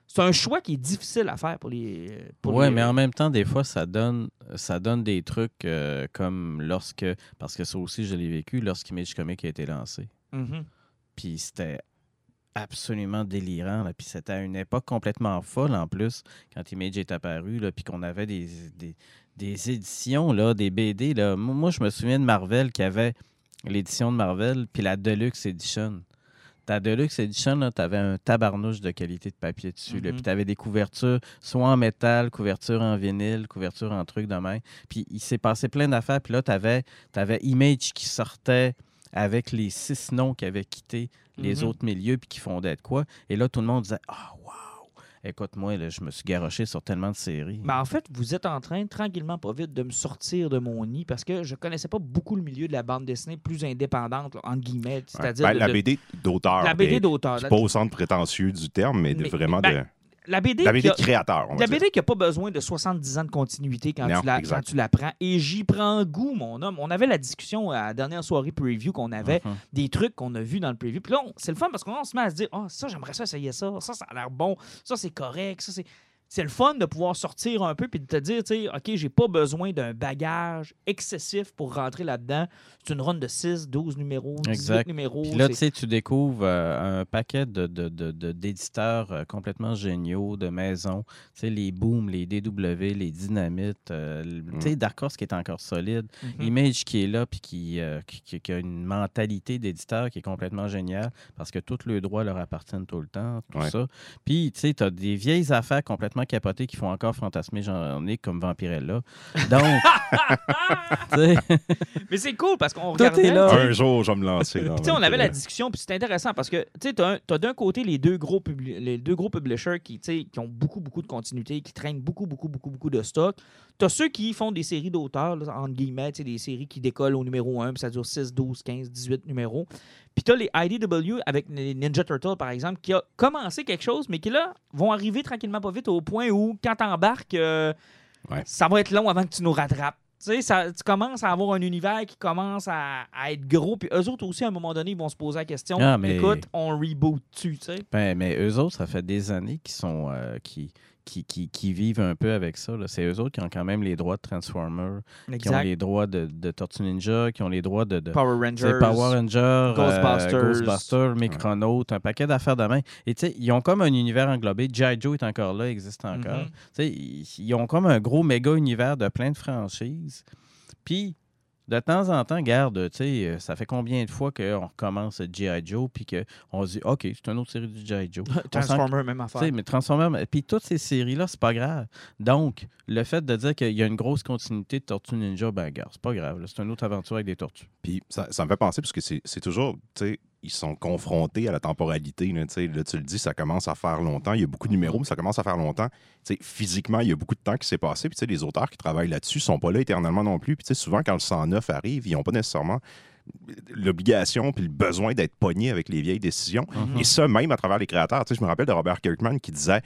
C'est un choix qui est difficile à faire pour les. Oui, les- mais en même temps, des fois, ça donne, ça donne des trucs euh, comme lorsque, parce que ça aussi, je l'ai vécu, lorsqu'Image Comic a été lancé. Mhm. Puis c'était absolument délirant. là. Puis c'était à une époque complètement folle en plus, quand Image est apparu, là, puis qu'on avait des, des, des éditions, là, des BD. Là. Moi, je me souviens de Marvel qui avait l'édition de Marvel, puis la Deluxe Edition. Ta Deluxe Edition, tu avais un tabarnouche de qualité de papier dessus. là. Puis tu avais des couvertures, soit en métal, couverture en vinyle, couverture en truc de main. Puis il s'est passé plein d'affaires. Puis là, tu avais, Image qui sortait avec les six noms qui avaient quitté les Mhm. autres milieux puis qui fondaient de quoi. Et là, tout le monde disait Ah, waouh! Écoute, moi, là, je me suis garoché sur tellement de séries. Mais en fait, vous êtes en train, tranquillement, pas vite, de me sortir de mon nid parce que je connaissais pas beaucoup le milieu de la bande dessinée plus indépendante, là, entre guillemets. Ouais. C'est-à-dire. Ben, la BD d'auteur. la BD d'auteur. C'est pas au centre prétentieux du terme, mais, de Mais- vraiment ben, de. La BD, La qui BD a- de créateur, on va La dire. BD qui n'a pas besoin de 70 ans de continuité quand, Non, tu la, quand tu la prends. Et j'y prends goût, mon homme. On avait la discussion à la dernière soirée preview qu'on avait, Mhm. des trucs qu'on a vus dans le preview. Puis là, c'est le fun parce qu'on se met à se dire Ah, ça, j'aimerais ça essayer ça. Ça, ça a l'air bon. Ça, c'est correct. Ça, c'est. C'est le fun de pouvoir sortir un peu puis de te dire, tu sais, OK, j'ai pas besoin d'un bagage excessif pour rentrer là-dedans. C'est une run de 6, 12 numéros, 18 Exact. numéros. Puis là, tu sais, tu découvres euh, un paquet de, de- de- de- d'éditeurs euh, complètement géniaux, de maisons. Tu sais, les Boom, les DW, les Dynamites. euh, Tu sais, Dark Horse qui est encore solide. Mhm. Image qui est là puis qui, euh, qui, qui- qui a une mentalité d'éditeur qui est complètement géniale parce que tous les droits leur appartiennent tout le temps, tout Ouais. ça. Puis, tu sais, tu as des vieilles affaires complètement capotées qui font encore fantasmer Jean-Nick comme Vampirella. Donc, Mais c'est cool parce qu'on est regardait, là. Un jour, je vais me lancer. dans Puis, tu sais, on avait la discussion, puis c'est intéressant parce que tu as, d'un côté les deux, gros publi- les deux gros publishers qui, tu sais, qui ont beaucoup, beaucoup de continuité, qui traînent beaucoup, beaucoup, beaucoup, beaucoup de stock. Tu as ceux qui font des séries d'auteurs, entre guillemets, tu sais, des séries qui décollent au numéro 1, puis ça dure 6, 12, 15, 18 numéros. Puis tu as les IDW avec les Ninja Turtles, par exemple, qui a commencé quelque chose, mais qui là vont arriver tranquillement pas vite au point où, quand t'embarques, euh, Ouais. ça va être long avant que tu nous rattrapes. Tu sais, ça- tu commences à avoir un univers qui commence à, à être gros. Puis eux autres aussi, à un moment donné, ils vont se poser la question Ah, mais- écoute, on reboot-tu, tu sais Ben, mais eux autres, ça fait des années qu'ils sont euh, qui, qui, qui, qui vivent un peu avec ça. là. C'est eux autres qui ont quand même les droits de Transformers, qui ont les droits de, de Tortue Ninja, qui ont les droits de, de Power Rangers. Power Rangers, Ghostbusters. euh, Ghostbusters, Micronaut, un paquet d'affaires de main. Et tu sais, ils ont comme un univers englobé. G.I. Joe est encore là, existe encore. Mhm. Tu sais, ils, ils ont comme un gros méga univers de plein de franchises. Puis, de temps en temps, garde, tu sais, euh, ça fait combien de fois qu'on recommence G.I. Joe, puis qu'on se dit, OK, c'est une autre série du G.I. Joe. Transformers, même tu affaire. sais, mais Transformers, mais- puis toutes ces séries-là, c'est pas grave. Donc, le fait de dire qu'il y a une grosse continuité de Tortue Ninja, ben, gars, c'est pas grave. C'est une autre aventure avec des tortues. Puis ça, ça me fait penser, parce que c'est c'est toujours, tu sais, ils sont confrontés à la temporalité. Là, tu sais, là, tu le dis, ça commence à faire longtemps. Il y a beaucoup de numéros, mais ça commence à faire longtemps. Physiquement, il y a beaucoup de temps qui s'est passé. Puis les auteurs qui travaillent là-dessus sont pas là éternellement non plus. Puis souvent, quand le 109 arrive, ils n'ont pas nécessairement l'obligation puis le besoin d'être pognés avec les vieilles décisions. Mhm. Et ça, même à travers les créateurs. Je me rappelle de Robert Kirkman qui disait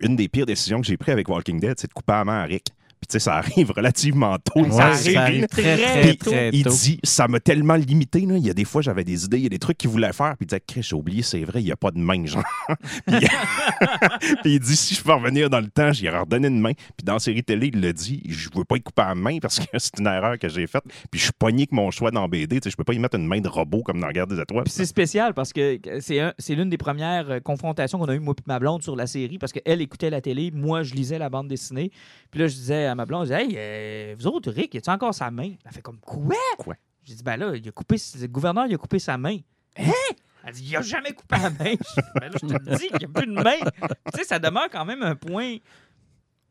une des pires décisions que j'ai prises avec Walking Dead, c'est de couper la main à Rick. Puis tu sais, ça arrive relativement tôt. Ouais, ça arrive très, très très, tôt. très Il tôt. dit, ça m'a tellement limité. Là. Il y a des fois, j'avais des idées, il y a des trucs qu'il voulait faire. Puis il disait, Chris, j'ai oublié, c'est vrai, il n'y a pas de main, genre. puis, puis il dit, si je peux revenir dans le temps, j'y ai redonné une main. Puis dans la série télé, il l'a dit, je veux pas y couper la main parce que c'est une erreur que j'ai faite. Puis je suis pogné que mon choix dans BD. Tu sais, Je peux pas y mettre une main de robot comme dans Guerre des Étoiles. Puis c'est spécial parce que c'est un- c'est l'une des premières euh, confrontations qu'on a eues, moi et ma blonde, sur la série, parce qu'elle écoutait la télé, moi, je lisais la bande dessinée. Puis là, je disais à ma blonde, je disais, hey, euh, vous autres, Rick, y a-tu encore sa main? Elle fait comme, quoi? Quoi? J'ai dit, ben là, il a coupé, le gouverneur, il a coupé sa main. Hein? Elle dit, il a jamais coupé la main. Je dis, ben là, je te le dis, il n'y a plus de main. tu sais, ça demeure quand même un point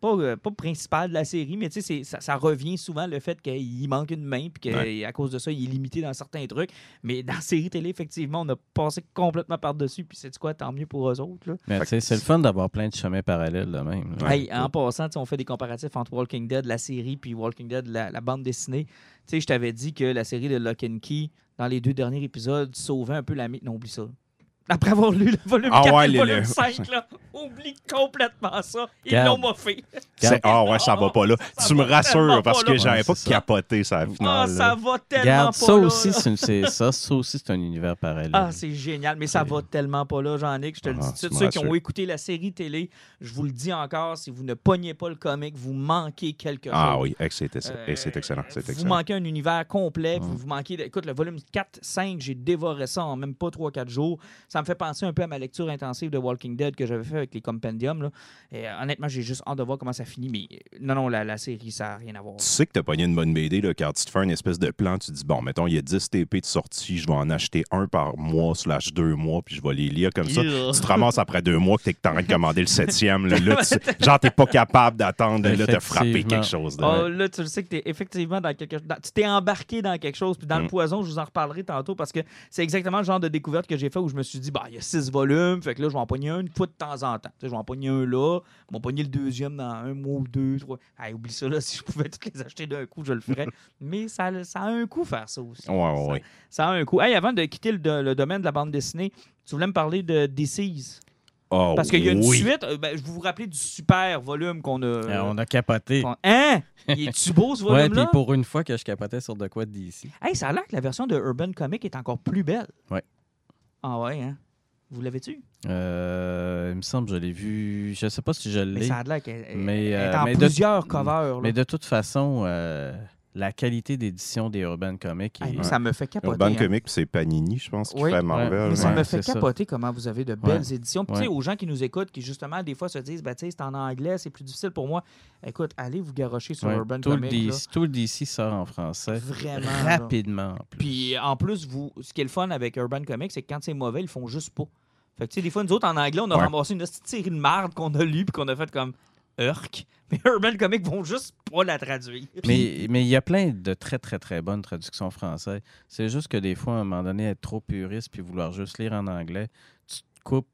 pas, euh, pas principal de la série, mais tu sais, ça, ça revient souvent le fait qu'il manque une main, puis qu'à cause de ça, il est limité dans certains trucs. Mais dans la série télé, effectivement, on a passé complètement par-dessus, puis c'est quoi, tant mieux pour eux autres. Là. Mais tu sais, c'est le fun d'avoir plein de chemins parallèles de même. là. Ouais. Hey, en passant, tu sais, on fait des comparatifs entre Walking Dead, la série, puis Walking Dead, la, la bande dessinée. Tu sais, je t'avais dit que la série de Lock and Key, dans les deux derniers épisodes, sauvait un peu la... Non, oublie ça. Après avoir lu le volume Ah 4 ouais, et le volume les- 5, là, oublie complètement ça. Ils l'ont moffé. Ah ouais, ça va pas là. Ça tu me rassures parce que j'avais pas ça. capoté ça Ah, finale. ça va tellement pas ça là, aussi, c'est ça, ça aussi, c'est un univers parallèle. Ah, c'est génial, mais ça va tellement pas là, Jean-Nic. Je te le Ah, dis tout de Ceux qui ont écouté la série télé, je vous le dis encore, si vous ne pognez pas le comic, vous manquez quelque chose. Ah oui, c'est Euh, c'est excellent. Vous manquez un univers complet. Vous manquez. Écoute, le volume 4, 5, j'ai dévoré ça en même pas 3-4 jours. Ça me fait penser un peu à ma lecture intensive de Walking Dead que j'avais fait avec les compendiums. là. Et, euh, honnêtement, j'ai juste hâte de voir comment ça finit. Mais euh, non, non, la, la série, ça n'a rien à voir. Tu sais que t'as pogné une bonne BD là, quand tu te fais une espèce de plan, tu te dis bon, mettons, il y a 10 TP de sortie, je vais en acheter un par mois slash deux mois, puis je vais les lire comme ça. Yeah. Tu te ramasses après deux mois que t'es en train de commander le septième. Là, Là, tu- genre, t'es pas capable d'attendre, là, t'as frappé Effectivement. quelque chose. de- Oh, là, tu le sais que tu es effectivement dans quelque chose. Tu t'es embarqué dans quelque chose. Puis dans le Mm. poison, je vous en reparlerai tantôt parce que c'est exactement le genre de découverte que j'ai fait où je me suis dit, bah, il y a six volumes. Fait que là, je vais en pogner un une fois de temps en temps. Tu sais, je vais en pogner un là. Je vais en pogner le deuxième dans un mois ou deux, trois. Hey, oublie ça, là. Si je pouvais toutes les acheter d'un coup, je le ferais. Mais ça, ça a un coût faire ça aussi. Ouais, ouais, Ça- ouais. Ça, a un coût. Hey, avant de quitter le, do- le domaine de la bande dessinée, tu voulais me parler de Disease. Oh, Parce qu'il y a une oui. suite. euh, ben, je vous rappelle du super volume qu'on a. Euh, on a capoté. qu'on- Hein? Il est-tu beau ce Ouais, volume-là? puis pour une fois que je capotais sur de quoi d'ici. Hey, ça a l'air que la version de Urban Comic est encore plus belle. Ouais. Ah ouais, hein? Vous l'avez-tu? Euh, il me semble que je l'ai vu. Je sais pas si je Mais l'ai. ça a l'air qu'elle elle- Mais, est euh, en mais de- plusieurs covers. là. Mais de toute façon, euh, la qualité d'édition des Urban Comics est. moi, ça me fait capoter. Urban hein. Comics, c'est Panini, je pense, qui Oui. fait Marvel. Mais ça Ouais, me fait ça. capoter comment vous avez de belles Ouais. éditions. Puis, tu sais, Ouais. aux gens qui nous écoutent, qui justement, des fois se disent, sais, c'est en anglais, c'est plus difficile pour moi. Écoute, allez vous garrocher sur Ouais, Urban tout, le Comic. là. DC, tout le DC sort en français. Vraiment. Rapidement. en plus. Puis en plus, vous, ce qui est le fun avec Urban Comics, c'est que quand c'est mauvais, ils font juste pas. Fait que tu sais, des fois, nous autres, en anglais, on a Ouais. ramassé une petite série de marde qu'on a lue puis qu'on a fait comme Urk. Mais Urban Comics vont juste pas la traduire. Mais mais il y a plein de très, très, très bonnes traductions françaises. C'est juste que des fois, à un moment donné, être trop puriste puis vouloir juste lire en anglais, tu te coupes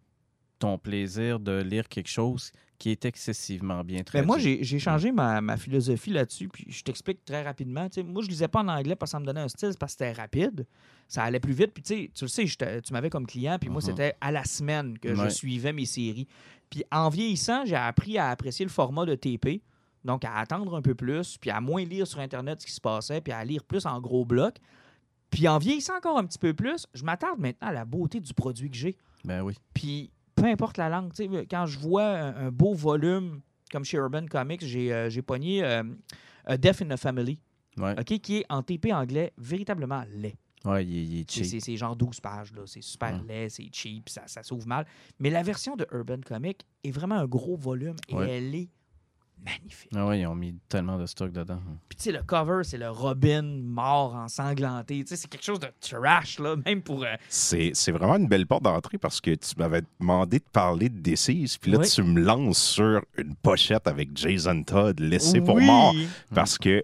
ton plaisir de lire quelque chose qui est excessivement bien Ben, traduit. moi, j'ai changé ma, ma philosophie là-dessus, puis je t'explique très rapidement. Moi, je lisais pas en anglais parce que ça me donnait un style, parce que c'était rapide. Ça allait plus vite. Puis, tu sais, tu le sais, tu m'avais comme client, puis moi, Mhm. c'était à la semaine que je suivais mes séries. Puis, en vieillissant, j'ai appris à apprécier le format de TP, donc à attendre un peu plus, puis à moins lire sur Internet ce qui se passait, puis à lire plus en gros blocs. Puis, en vieillissant encore un petit peu plus, je m'attarde maintenant à la beauté du produit que j'ai. Ben oui. Puis peu importe la langue, tu sais, quand je vois un, un beau volume comme chez Urban Comics, j'ai euh, pogné euh, A Death in the Family, Ouais. ok, qui est en TP anglais véritablement laid. Ouais, il, est- il est C'est- cheap. C'est genre 12 pages, là. c'est super Ouais. laid, c'est cheap, ça, ça s'ouvre mal. Mais la version de Urban Comics est vraiment un gros volume et Ouais. elle est magnifique. Ah ouais, ils ont mis tellement de stock dedans. Puis tu sais, le cover, c'est le Robin mort ensanglanté. Tu sais, c'est quelque chose de trash, là, même pour... euh, C'est c'est vraiment une belle porte d'entrée parce que tu m'avais demandé de parler de Deceased, puis là, Oui. tu me lances sur une pochette avec Jason Todd, laissé pour oui! mort. Parce que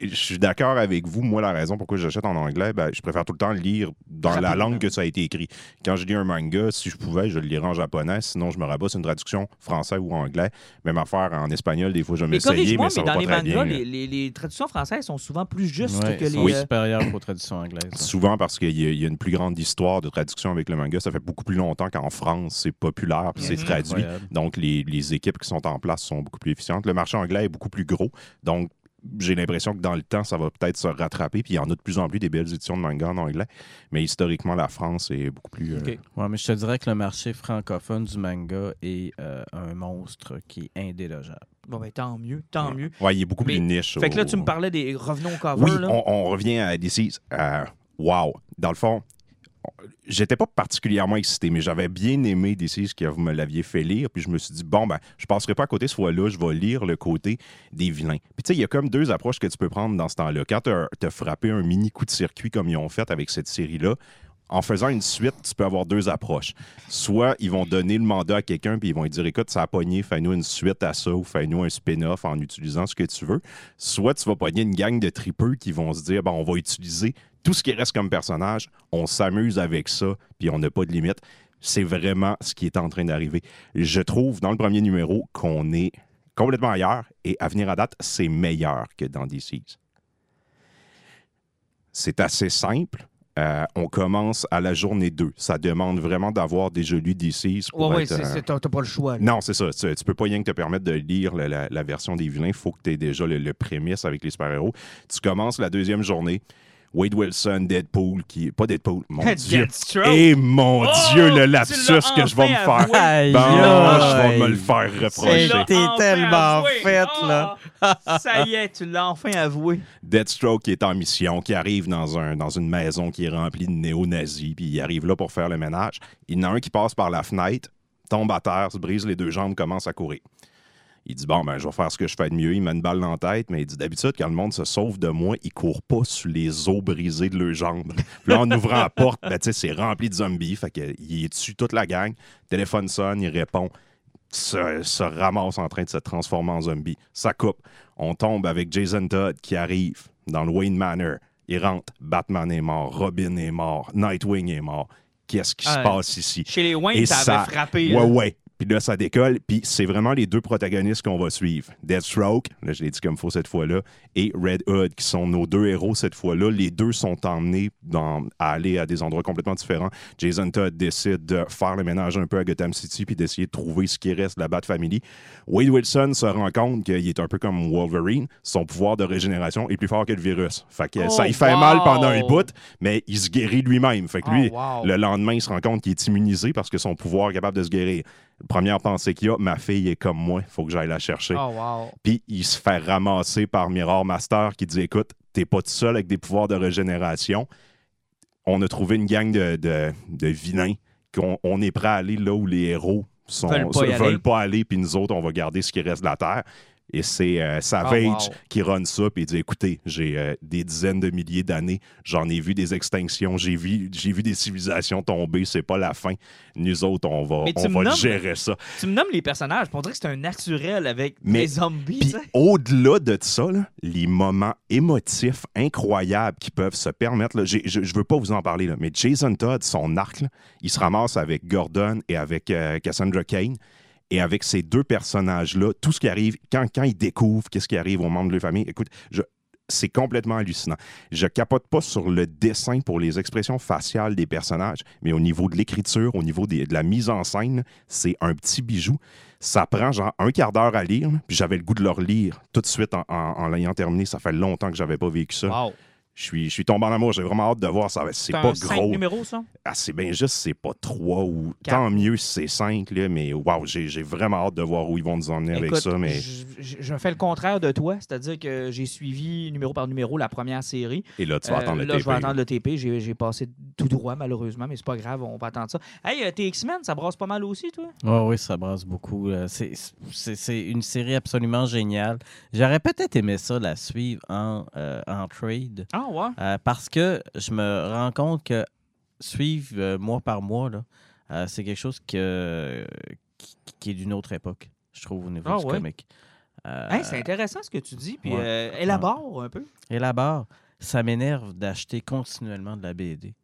je suis d'accord avec vous. Moi, la raison pourquoi j'achète en anglais, ben, je préfère tout le temps lire dans la langue que ça a été écrit. Quand je lis un manga, si je pouvais, je le lirais en japonais. Sinon, je me rabats sur une traduction français ou anglais. Même affaire en espagnol, des fois, je vais Mais mais ça mais va dans pas les très mangas, bien. les, les- les traductions françaises sont souvent plus justes Ouais, que les... sont euh, supérieurs aux traductions anglaises. hein. Souvent parce qu'il y, y a une plus grande histoire de traduction avec le manga. Ça fait beaucoup plus longtemps qu'en France, c'est populaire puis c'est Mhm. traduit. Incroyable. Donc, les, les équipes qui sont en place sont beaucoup plus efficientes. Le marché anglais est beaucoup plus gros. Donc, j'ai l'impression que dans le temps, ça va peut-être se rattraper. Puis il y en a de plus en plus des belles éditions de manga en anglais. Mais historiquement, la France est beaucoup plus. euh, Ok. Ouais, mais je te dirais que le marché francophone du manga est euh, un monstre qui est indélogeable. Bon, ben, tant mieux, tant mieux. Ouais, il est beaucoup Mais- plus niche. Fait que là, au- tu me parlais des revenons au cover. Oui, là. on, on revient à DC. Euh, wow. Dans le fond, j'étais pas particulièrement excité, mais j'avais bien aimé DC, ce que vous me l'aviez fait lire. Puis je me suis dit, bon, ben, je passerai pas à côté ce fois-là, je vais lire le côté des vilains. Puis tu sais, il y a comme deux approches que tu peux prendre dans ce temps-là. Quand tu as frappé un mini coup de circuit comme ils ont fait avec cette série-là, en faisant une suite, tu peux avoir deux approches. Soit ils vont donner le mandat à quelqu'un puis ils vont dire écoute, ça a pogné, fais-nous une suite à ça ou fais-nous un spin-off en utilisant ce que tu veux. Soit tu vas pogner une gang de tripeux qui vont se dire bon, on va utiliser tout ce qui reste comme personnage, on s'amuse avec ça puis on n'a pas de limite. C'est vraiment ce qui est en train d'arriver. Je trouve dans le premier numéro qu'on est complètement ailleurs et à venir à date, c'est meilleur que dans DC's. C'est assez simple. Euh, on commence à la journée 2. Ça demande vraiment d'avoir déjà lu DC's être, c'est- euh, t'as t'as pas le choix. là. non, c'est ça. Tu, tu peux pas rien que te permettre de lire la, la- la version des vilains. Il faut que tu aies déjà le, le prémisse avec les super-héros. Tu commences la deuxième journée. Wade Wilson, Deadpool, qui. Pas Deadpool, mon Dieu. Et mon Oh, Dieu, le lapsus que je vais me faire. Bon, Aïe, je vais me le faire reprocher. T'es enfin tellement avoué. faite, là. Ah, ça y est, tu l'as enfin avoué. Deathstroke qui est en mission, qui arrive dans, un, dans une maison qui est remplie de néo-nazis, puis il arrive là pour faire le ménage. Il y en a un qui passe par la fenêtre, tombe à terre, se brise les deux jambes, commence à courir. Il dit Bon, ben, je vais faire ce que je fais de mieux. Il met une balle dans la tête, mais il dit D'habitude, quand le monde se sauve de moi, il court pas sur les os brisés de leurs jambes. Puis là, en ouvrant la porte, ben, tu sais, c'est rempli de zombies. Fait qu'il tue toute la gang. Téléphone sonne, il répond se, se ramasse en train de se transformer en zombie. Ça coupe. On tombe avec Jason Todd qui arrive dans le Wayne Manor. Il rentre. Batman est mort. Robin est mort. Nightwing est mort. Qu'est-ce qui se Ah, passe ici? Chez les Wayne, Et ça ça- avait frappé. Ouais, là. ouais. Puis là, ça décolle. Puis c'est vraiment les deux protagonistes qu'on va suivre. Deathstroke, là, je l'ai dit comme faut cette fois-là, et Red Hood, qui sont nos deux héros cette fois-là. Les deux sont emmenés dans, à aller à des endroits complètement différents. Jason Todd décide de faire le ménage un peu à Gotham City puis d'essayer de trouver ce qui reste de la Bat Family. Wade Wilson se rend compte qu'il est un peu comme Wolverine. Son pouvoir de régénération est plus fort que le virus. Fait que Oh, ça, il fait wow! mal pendant un bout, mais il se guérit lui-même. Fait que Oh, lui, wow. le lendemain, il se rend compte qu'il est immunisé parce que son pouvoir est capable de se guérir. Première pensée qu'il a, ma fille est comme moi, il faut que j'aille la chercher. Oh, wow. Puis il se fait ramasser par Mirror Master qui dit Écoute, t'es pas tout seul avec des pouvoirs de régénération. On a trouvé une gang de, de, de vilains qu'on on est prêt à aller là où les héros sont, Veulent pas y veulent aller. pas aller, puis nous autres, on va garder ce qui reste de la Terre. Et c'est euh, Savage Oh, wow. qui run ça, puis il dit Écoutez, j'ai euh, des dizaines de milliers d'années, j'en ai vu des extinctions, j'ai vu, j'ai vu des civilisations tomber, c'est pas la fin. Nous autres, on va, on va nommes- gérer ça. Tu me nommes les personnages, on dirait que c'est un naturel avec Mais- les zombies. Puis au-delà de ça, là, les moments émotifs incroyables qui peuvent se permettre, là, je ne veux pas vous en parler, là, mais Jason Todd, son arc, là, il se ramasse avec Gordon et avec euh, Cassandra Kane. Et avec ces deux personnages-là, tout ce qui arrive, quand, quand ils découvrent qu'est-ce qui arrive aux membres de leur famille, écoute, c'est complètement hallucinant. Je capote pas sur le dessin pour les expressions faciales des personnages, mais au niveau de l'écriture, au niveau de la mise en scène, c'est un petit bijou. Ça prend genre un quart d'heure à lire, puis j'avais le goût de le relire tout de suite en l'ayant terminé. Ça fait longtemps que j'avais pas vécu ça. Wow. Je suis, je suis tombé en amour. J'ai vraiment hâte de voir ça. C'est C'est pas un cinq gros. numéros, ça? Ah, c'est bien juste, c'est pas trois ou. Quatre. Tant mieux si c'est cinq, là, mais waouh, j'ai j'ai vraiment hâte de voir où ils vont nous emmener avec ça. Mais... je, je- je fais le contraire de toi, c'est-à-dire que j'ai suivi numéro par numéro la première série. Et là, tu vas Euh, attendre le là, TP. je vais attendre le TP. J'ai j'ai passé tout droit, malheureusement, mais c'est pas grave, on va attendre ça. Hey, euh, tes X-Men, ça brasse pas mal aussi, toi? Oui, oui, ça brasse beaucoup. C'est- C'est c'est une série absolument géniale. J'aurais peut-être aimé ça la suivre en, euh, en trade. Ah, ouais. Euh, parce que je me rends compte que suivre euh, mois par mois, là, euh, c'est quelque chose que, qui, qui est d'une autre époque, je trouve, au niveau Ah du ouais? comic. Hey, c'est intéressant ce que tu dis, puis ouais. élabore un peu. Là-bas, ça m'énerve d'acheter continuellement de la BD.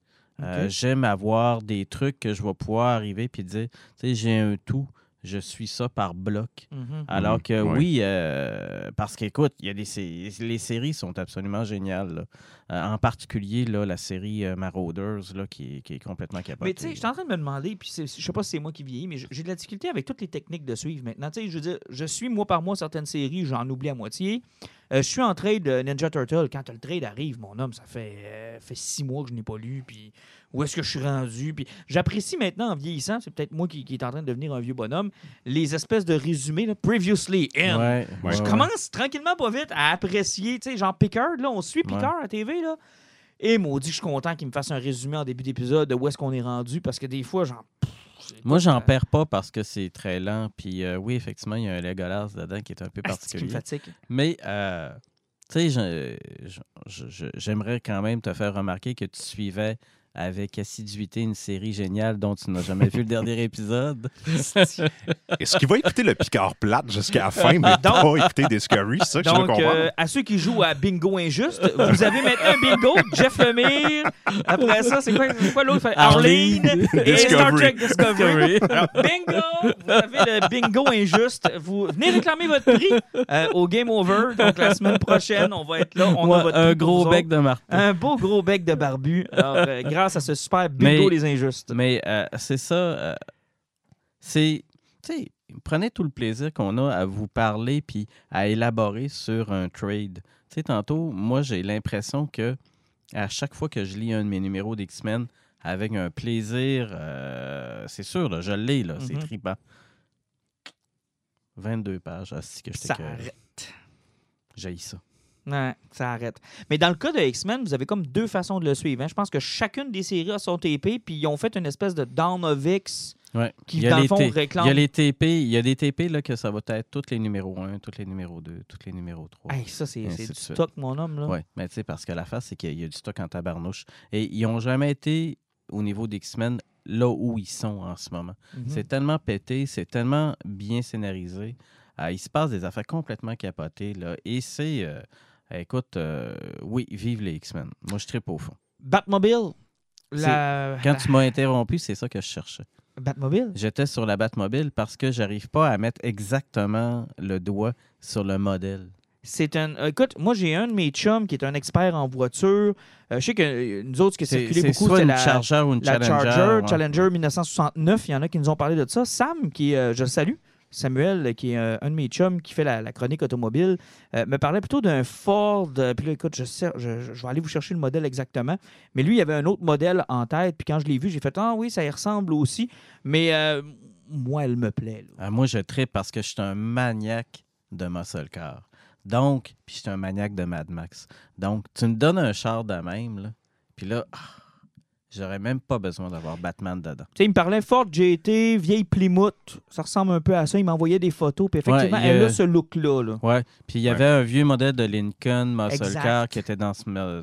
J'aime avoir des trucs que je vais pouvoir arriver puis dire, tu sais, j'ai un tout, je suis ça par bloc. Mhm. Alors Mhm, que ouais. oui, euh, parce qu'écoute, il y a des sé- les séries sont absolument géniales. là. Euh, en particulier là, la série euh, Marauders là, qui, est- qui est complètement capable. Mais tu sais, je suis en train de me demander, puis c'est- je sais pas si c'est moi qui vieillis, mais j'ai j'ai de la difficulté avec toutes les techniques de suivre maintenant. Tu sais, je veux dire, je suis mois par mois certaines séries, j'en oublie à moitié. Euh, je suis en trade Ninja Turtle. Quand le trade arrive, mon homme, ça fait, euh, fait six mois que je n'ai pas lu, puis où est-ce que je suis rendu? Puis j'apprécie maintenant, en vieillissant, c'est peut-être moi qui, qui est en train de devenir un vieux bonhomme, les espèces de résumés, là, previously in. Ouais, ouais, Je ouais. commence tranquillement pas vite à apprécier, tu sais, genre Picard, là, on suit Picard à TV, là. Et maudit, je suis content qu'il me fasse un résumé en début d'épisode de où est-ce qu'on est rendu, parce que des fois, genre. pff, Moi, j'en perds pas parce que c'est très lent. Puis euh, oui, effectivement, il y a un Legolas dedans qui est un peu Ah, particulier. fatigue? Mais, euh, tu sais, j'aimerais quand même te faire remarquer que tu suivais avec assiduité une série géniale dont tu n'as jamais vu le dernier épisode. Est-ce qu'il va écouter le Picard plate jusqu'à la fin, mais pas écouter Discovery? C'est ça que je veux Donc, comprendre? euh, à ceux qui jouent à Bingo Injuste, vous avez maintenant un bingo, Jeff Lemire. Après ça, c'est quoi, c'est quoi l'autre? Arlene et. Star Trek Discovery. Alors, bingo! Vous avez le bingo injuste. Vous venez réclamer votre prix euh, au Game Over. Donc, la semaine prochaine, on va être là. On a Ouais, votre un prix gros bec de marteau. Un beau gros bec de barbu. Alors, euh, grâce à ce super bingo Mais- des injustes. Mais euh, c'est ça. euh, c'est. Tu sais, prenez tout le plaisir qu'on a à vous parler puis à élaborer sur un trade. Tu sais, tantôt, moi, j'ai l'impression que à chaque fois que je lis un de mes numéros d'X-Men avec un plaisir, euh, c'est sûr, là, je l'ai, là, c'est Mhm. trippant. 22 pages, ah, que je Ça t'écœure. arrête. J'ai ça. Ouais, ça arrête. Mais dans le cas de X-Men, vous avez comme deux façons de le suivre. hein. Je pense que chacune des séries a son TP, puis ils ont fait une espèce de Down of X Ouais. qui, Il y a dans le fond, réclame. Il y a les TP, il y a des TP là, que ça va être tous les numéros 1, tous les numéros 2, tous les numéros 3. Hey, ça, c'est du stock, mon homme. Là. Oui, mais tu sais, parce que la face, c'est qu'il y a du stock en tabarnouche. Et ils n'ont jamais été, au niveau des X-Men, là où ils sont en ce moment. Mhm. C'est tellement pété, c'est tellement bien scénarisé. Euh, il se passe des affaires complètement capotées. Là, et c'est. euh, écoute, euh, oui, vive les X-Men. Moi, je tripe au fond. Batmobile. La... Quand tu m'as interrompu, c'est ça que je cherchais. Batmobile? J'étais sur la Batmobile parce que j'arrive pas à mettre exactement le doigt sur le modèle. C'est un. euh, Écoute, moi, j'ai un de mes chums qui est un expert en voiture. Euh, je sais que euh, nous autres, ce qui a circulé c'est beaucoup, c'est la, Charger ou une la Challenger. Charger, ouais. Challenger 1969. Il y en a qui nous ont parlé de ça. Sam, qui, euh, je le salue, Samuel, euh, qui est euh, un de mes chums qui fait la, chronique automobile, euh, me parlait plutôt d'un Ford. puis là, écoute, je, vais aller vous chercher le modèle exactement. Mais lui, il avait un autre modèle en tête. Puis quand je l'ai vu, j'ai fait Ah oui, ça y ressemble aussi. Mais moi, elle me plaît. Ah, moi, je tripe parce que je suis un maniaque de muscle car. Donc, puis je suis un maniaque de Mad Max. Donc, tu me donnes un char de même, là, puis là, ah, j'aurais même pas besoin d'avoir Batman dedans. Tu sais, il me parlait Ford GT, vieille Plymouth. Ça ressemble un peu à ça. Il m'envoyait des photos. Puis effectivement, Ouais, a- elle a ce look-là. là. Ouais. Puis il y avait un vieux modèle de Lincoln muscle Exact. car qui était dans ce.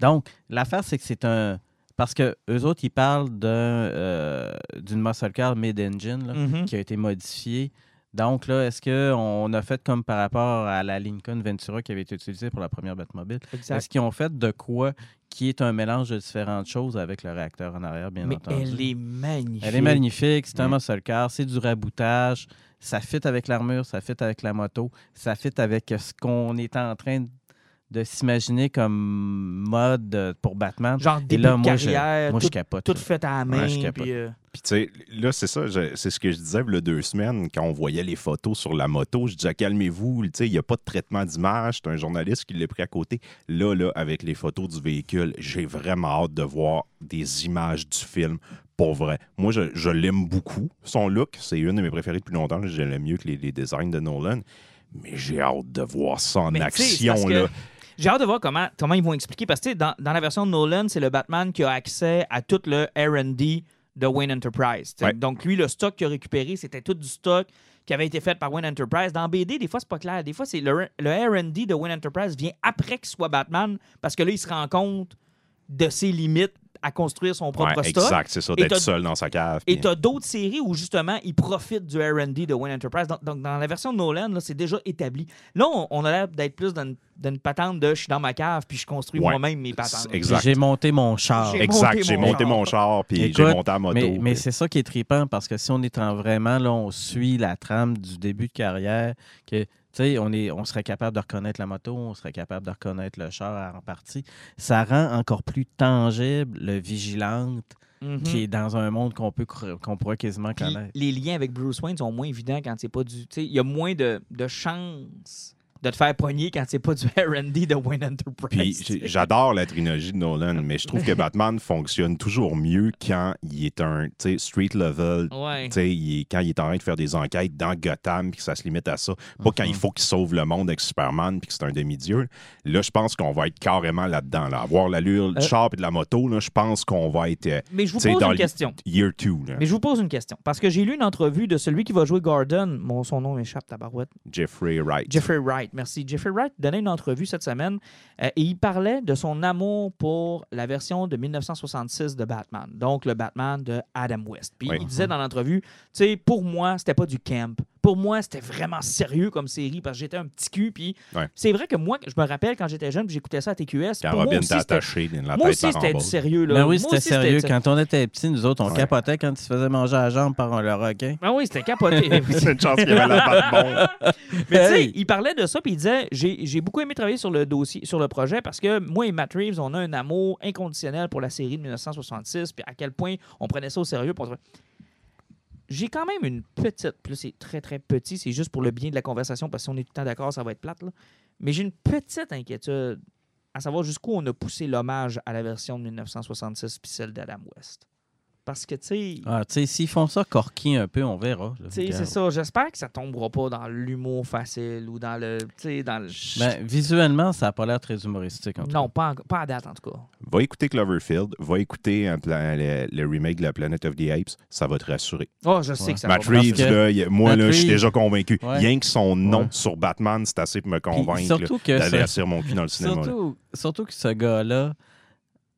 Donc, l'affaire, c'est que c'est un. Parce que eux autres, ils parlent d'un, euh, d'une muscle car mid-engine, Mhm. qui a été modifiée. Donc là, est-ce qu'on a fait comme par rapport à la Lincoln Ventura qui avait été utilisée pour la première Batmobile? Est-ce qu'ils ont fait de quoi qui est un mélange de différentes choses avec le réacteur en arrière, bien Mais entendu? elle est magnifique. Elle est magnifique, c'est un muscle car, c'est du raboutage, ça fit avec l'armure, ça fit avec la moto, ça fit avec ce qu'on est en train de s'imaginer comme mode pour Batman. Genre Et début de je, carrière, je tout, capote. tout là. fait à la main. Ouais, je capote. puis, euh, Puis, tu sais, là, c'est ça, c'est ce que je disais il y a deux semaines, quand on voyait les photos sur la moto. Je disais, calmez-vous, tu sais, il n'y a pas de traitement d'image. C'est un journaliste qui l'a pris à côté. Là, là, avec les photos du véhicule, j'ai vraiment hâte de voir des images du film. Pour vrai. Moi, je, je l'aime beaucoup. Son look, c'est une de mes préférées depuis longtemps. Je l'aime mieux que les, les designs de Nolan. Mais j'ai hâte de voir ça en Mais action, que là. J'ai hâte de voir comment, comment ils vont expliquer. Parce que tu sais, dans, dans la version de Nolan, c'est le Batman qui a accès à tout le RD de Wayne Enterprise. Ouais. Donc, lui, le stock qu'il a récupéré, c'était tout du stock qui avait été fait par Wayne Enterprise. Dans BD, des fois, c'est pas clair. Des fois, c'est le, le RD de Wayne Enterprise vient après qu'il soit Batman parce que là, il se rend compte de ses limites à construire son propre Ouais, stock. exact, c'est ça, Et d'être seul dans sa cave. Et puis- tu as d'autres séries où justement ils profitent du RD de Wayne Enterprise. Donc, donc, dans la version de Nolan, c'est déjà établi. Là, on, on a l'air d'être plus dans une, dans une patente de je suis dans ma cave puis je construis Ouais. moi-même mes patentes. Exact. J'ai monté mon char. J'ai Exact, monté j'ai mon monté char. mon char, puis j'ai monté la moto. Mais, mais c'est ça qui est trippant parce que si on est en vraiment, là, on suit la trame du début de carrière, que sais, on, est, on serait capable de reconnaître la moto, on serait capable de reconnaître le char en partie. Ça rend encore plus tangible le vigilante qui est dans un monde qu'on peut qu'on pourrait quasiment connaître. les liens avec Bruce Wayne sont moins évidents quand c'est pas du. Il y a moins de, de chances de te faire pogner quand c'est pas du RD de Wayne Puis Enterprise. j'ai- j'adore la trilogie de Nolan, mais je trouve que Batman fonctionne toujours mieux quand il est un street level. Ouais. tu sais, il est- quand il est en train de faire des enquêtes dans Gotham, puis que ça se limite à ça. Pas quand il faut qu'il sauve le monde avec Superman, puis que c'est un demi-dieu. Là, je pense qu'on va être carrément là-dedans. Là. Avoir l'allure du Euh. char et de la moto, là, je pense qu'on va être euh, Mais je vous pose dans une question. year two. là. Mais je vous pose une question. Parce que j'ai lu une entrevue de celui qui va jouer Gordon. Mon, son nom m'échappe, tabarouette. Jeffrey Wright. Jeffrey Wright. Wright, merci. Jeffrey Wright donnait une entrevue cette semaine euh, et il parlait de son amour pour la version de 1966 de Batman, donc le Batman de Adam West. Puis Oui. il disait dans l'entrevue, tu sais, pour moi, c'était pas du camp. Pour moi, c'était vraiment sérieux comme série parce que j'étais un petit cul. Puis Ouais. c'est vrai que moi, je me rappelle quand j'étais jeune, puis j'écoutais ça à TQS. Quand pour moi Robin aussi, t'a attaché dans la moi aussi, c'était du sérieux. Là. Ben oui, Moi c'était sérieux. Quand on était petits, nous autres, on Ouais. capotait quand il se faisait manger à la jambe par le requin. Ah oui, c'était capoté. C'est une chance qu'il y avait la. Mais tu sais, il parlait de ça, puis il disait j'ai j'ai beaucoup aimé travailler sur le dossier, sur le projet, parce que moi et Matt Reeves, on a un amour inconditionnel pour la série de 1966, puis à quel point on prenait ça au sérieux. pour- J'ai quand même une petite, là c'est très très petit, c'est juste pour le bien de la conversation, parce que si on est tout le temps d'accord, ça va être plate, là. Mais j'ai une petite inquiétude à savoir jusqu'où on a poussé l'hommage à la version de 1966 puis celle d'Adam West. Parce que, tu sais, Ah, tu sais, s'ils font ça corky un peu, on verra. tu sais, c'est ça. J'espère que ça tombera pas dans l'humour facile ou dans le. Tu sais, dans le. Ben, visuellement, ça n'a pas l'air très humoristique. En tout non, pas, en- pas à date en tout cas. Va écouter Cloverfield, va écouter un le, le remake de la Planet of the Apes, ça va te rassurer. Oh, je sais Ouais. que ça Matt va. Reeves, que- là, moi, Matt là, je suis déjà convaincu. Ouais. Rien que son nom Ouais. sur Batman, c'est assez pour me convaincre surtout là, que d'aller mon cul dans le cinéma. là. Surtout, surtout que ce gars-là,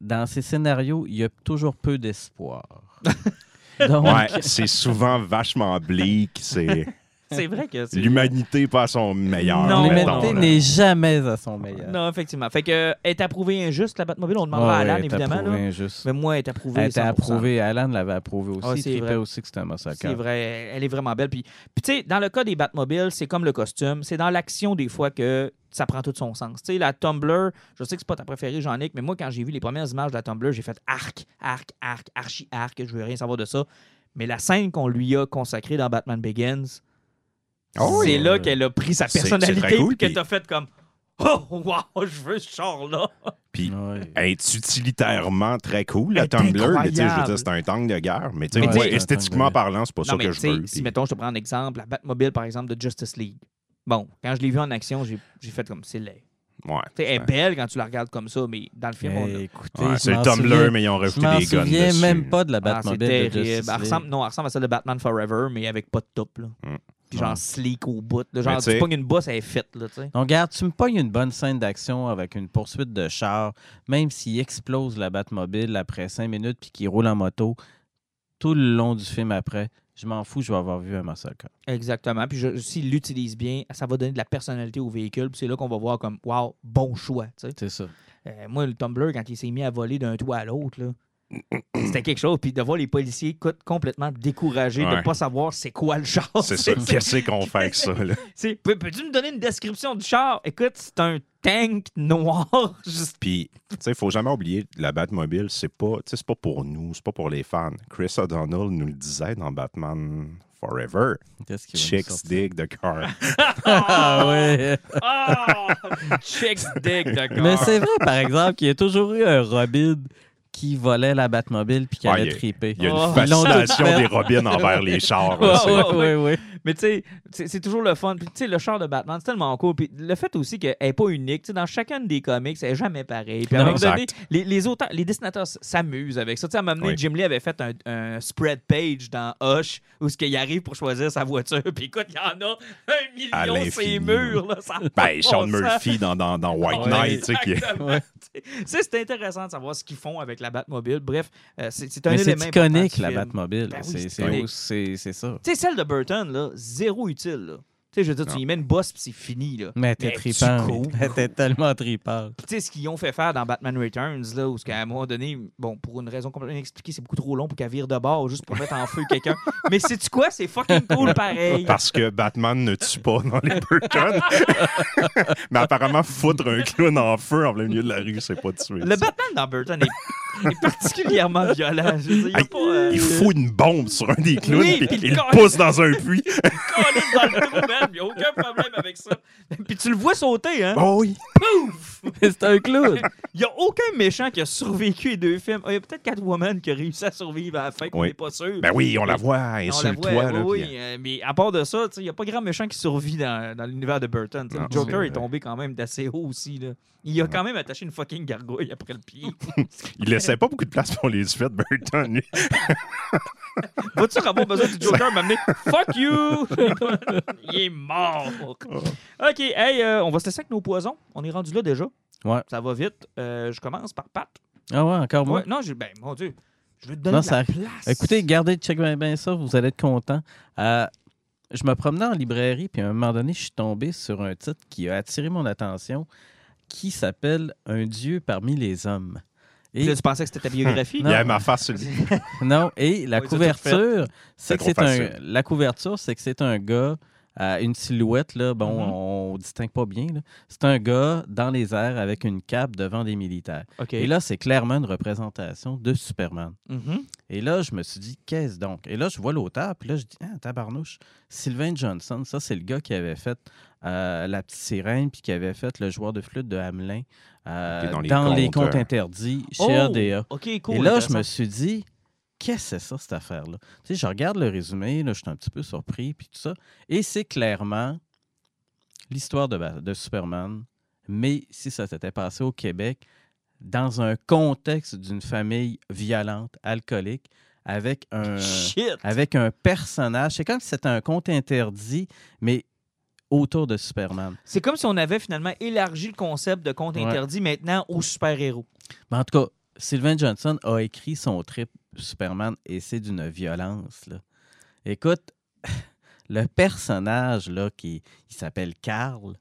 dans ses scénarios, il y a toujours peu d'espoir. Donc, Ouais, c'est souvent vachement bleak. C'est C'est vrai que c'est. l'humanité pas à son meilleur. Non. l'humanité là. n'est jamais à son meilleur. Non, effectivement. Fait que euh, est approuvé injuste la Batmobile, on demandera à Alan elle est évidemment. approuvée Là. injuste. Mais moi, elle est approuvé. Elle était 100%. approuvée. Alan l'avait approuvée aussi. Ah, c'est vrai. aussi que c'était un massacre. C'est vrai, elle est vraiment belle. Puis, puis tu sais, dans le cas des Batmobiles, c'est comme le costume. C'est dans l'action des fois que ça prend tout son sens. Tu sais, la Tumblr, je sais que c'est pas ta préférée, Jean-Nic, mais moi, quand j'ai vu les premières images de la Tumblr, j'ai fait arc, arc, arc, archi arc, je veux rien savoir de ça. Mais la scène qu'on lui a consacrée dans Batman Begins, Oh, c'est là qu'elle a pris sa C'est- c'est personnalité très cool, qu'elle puis- t'a fait comme Oh, wow, je veux ce char-là. Puis Ouais. elle est utilitairement très cool, la Tumblr. mais tu sais, Je veux dire, c'est un tank de guerre. Mais tu sais, Mais moi, esthétiquement parlant, c'est pas ça Non, mais que je veux. si, puis- mettons, je te prends un exemple, la Batmobile, par exemple, de Justice League. Bon, quand je l'ai vue en action, j'ai j'ai fait comme c'est laid. Ouais. Tu sais, elle est Ouais. belle quand tu la regardes comme ça, mais dans le film, on a- écoutez, Ouais, je c'est Tumblr, souviens- mais ils ont Je rajouté des guns souviens dessus. même pas de la Ah, c'est Batmobile de Elle ressemble, non, elle ressemble à celle de Batman Forever, mais avec pas de top. Là. Mm. Puis genre sleek au bout. là. Genre, tu pognes une bosse, elle est faite. Là. Donc, regarde, tu me pognes une bonne scène d'action avec une poursuite de char, même s'il explose la Batmobile après cinq minutes puis qu'il roule en moto, tout le long du film après, je m'en fous, je vais avoir vu un massacre. Exactement. Puis s'il l'utilise bien, ça va donner de la personnalité au véhicule. Puis c'est là qu'on va voir comme, wow, bon choix. C'est ça. Euh, moi, le Tumblr, quand il s'est mis à voler d'un toit à l'autre, là, c'était quelque chose. Puis de voir les policiers co- complètement découragés de ne pas savoir c'est quoi le char. C'est ça. Qu'est-ce qu'on fait avec ça? Là? C'est- peux- Peux-tu me donner une description du char? Écoute, c'est un tank noir. Juste... Puis, tu sais, il faut jamais oublier, la Batmobile, c'est pas, tu sais, c'est pas pour nous, c'est pas pour les fans. Chris O'Donnell nous le disait dans Batman Forever. Qu'est-ce qu'il va nous Chicks dig the car. Ah ouais. Ah! Chicks dig, d'accord. Mais c'est vrai, par exemple, qu'il y a toujours eu un Robin qui volait la Batmobile puis qui Ouais, allait il y a- triper. Il y a Oh. une l'ont fascination des Robins envers les chars. Là, ouais, ouais. Mais tu sais, c'est c'est toujours le fun. Puis tu sais, le char de Batman, c'est tellement cool. Puis le fait aussi qu'elle n'est pas unique. Tu sais, dans chacun des comics, elle n'est jamais pareille. Puis à un moment donné, les, les auteurs, les dessinateurs s'amusent avec ça. Tu sais, à un moment donné, Oui. Jim Lee avait fait un, un spread page dans Hush où ce qu'il arrive pour choisir sa voiture. Puis écoute, il y en a un million ces murs. Là, ça Ben, de Sean. Murphy dans, dans, dans White Ouais, Knight. Ouais. Tu sais, C'est intéressant de savoir ce qu'ils font avec la Batmobile. Bref, euh, c'est c'est un Mais c'est élément important iconique, la. Batmobile. Ben oui, C'est- c'est c'est c'est- c'est ça. Tu sais, celle de Burton, là, zéro utile. Là. Tu sais, je veux dire, tu y mets une bosse puis c'est fini. Là. Mais t'es tu tripant. T'es tellement tripant. Puis tu sais, ce qu'ils ont fait faire dans Batman Returns, là, où ce qu'à un moment donné, bon, pour une raison complètement inexpliquée, c'est beaucoup trop long pour qu'elle vire de bord juste pour mettre en feu quelqu'un. Mais sais-tu quoi? C'est fucking cool pareil. Parce que Batman ne tue pas dans les Burton. Mais apparemment, foutre un clown en feu en plein milieu de la rue, c'est pas tuer. Le Batman dans Burton est, est particulièrement violent. Je il pas, euh, Il fout une bombe sur un des clowns Oui, puis il le le pousse dans un puits. calisse dans le trou, man. Il n'y a aucun problème avec ça. Puis tu le vois sauter, hein? Oh oui. Pouf! C'est un clown. Il n'y a aucun méchant qui a survécu les deux films. Ah, Il y a peut-être Catwoman qui a réussi à survivre à la fin, qu'on Oui. n'est pas sûr. Ben oui, on la voit, On la insulte-toi. voit, là, oui, puis- euh, mais à part de ça, il n'y a pas grand méchant qui survit dans, dans l'univers de Burton. Non, le Joker c'est est tombé quand même d'assez haut aussi. Là. Il a quand même attaché une fucking gargouille après le pied. Il laissait pas beaucoup de place pour les de Burton. lui. Va-tu avoir besoin du Joker m'amener? Fuck you! Il est mort. OK, hey, euh, on va se laisser avec nos poisons. On est rendu là déjà. Ouais. Ça va vite. Euh, je commence par Pat. Ah ouais, encore moi? Ouais, non, j'ai- ben, mon Dieu. Je vais te donner Non, de la place. Écoutez, gardez, check bien, bien ça, vous allez être content. Euh, je me promenais en librairie, puis à un moment donné, je suis tombé sur un titre qui a attiré mon attention, qui s'appelle Un Dieu parmi les hommes. Puis là, tu pensais que c'était ta biographie? Il y a ma face sur le Non, et la couverture, c'est que c'est un. La couverture, c'est que c'est un gars une silhouette, là, bon, Mhm. on distingue pas bien. C'est un gars dans les airs avec une cape devant des militaires. Et là, c'est clairement une représentation de Superman. Mhm. Et là, je me suis dit, qu'est-ce donc? Et là, je vois l'auteur, puis là, je dis, ah, tabarnouche, Sylvain Johnson, ça, c'est le gars qui avait fait euh, La Petite Sirène, puis qui avait fait le joueur de flûte de Hamelin euh, dans les comptes euh, interdits chez Oh! RDA. Cool. Et là, je me suis dit, qu'est-ce que c'est ça, cette affaire-là? Tu sais, je regarde le résumé, là, je suis un petit peu surpris, puis tout ça. Et c'est clairement l'histoire de, Superman, mais si ça s'était passé au Québec, dans un contexte d'une famille violente, alcoolique, avec un, Shit! avec un personnage. C'est comme si c'était un conte interdit, mais autour de Superman. C'est comme si on avait finalement élargi le concept de conte Ouais. interdit maintenant aux super-héros. Mais en tout cas, Sylvain Johnson a écrit son trip Superman et c'est d'une violence. Là. Écoute, le personnage là, qui il s'appelle Carl.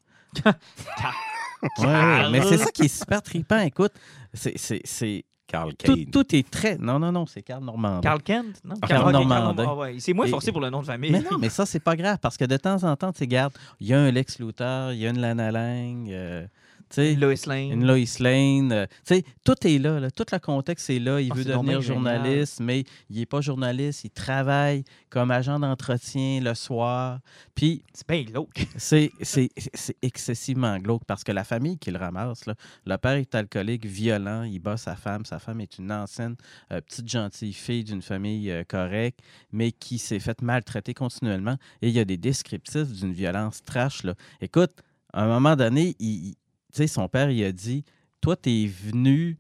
Ouais, ouais, mais c'est ça qui est super trippant. Écoute, c'est, c'est, c'est- Carl tout, Kane. tout est très. Non, non, non, c'est Carl Normandin. Carl Kent, non? Carl ok, Normandin. ah ouais. C'est moins Et- forcé pour le nom de famille. Mais non, mais ça, c'est pas grave parce que de temps en temps, tu sais, il y a un Lex Luthor, il y a une Lana Lang, euh, tu sais, Lois Lane. une Lois Lane. euh, tout est là, là, Tout le contexte est là. Il Ah, veut devenir génial. journaliste, mais il n'est pas journaliste. Il travaille comme agent d'entretien le soir. Puis, C'est bien glauque. c'est c'est- c'est excessivement glauque parce que la famille qui le ramasse, là, le père est alcoolique, violent, il bat sa femme. Sa femme est une ancienne, euh, petite gentille fille d'une famille euh, correcte, mais qui s'est faite maltraiter continuellement. Et il y a des descriptifs d'une violence trash. Là. Écoute, à un moment donné, il, sais, son père, il a dit Toi, tu es venu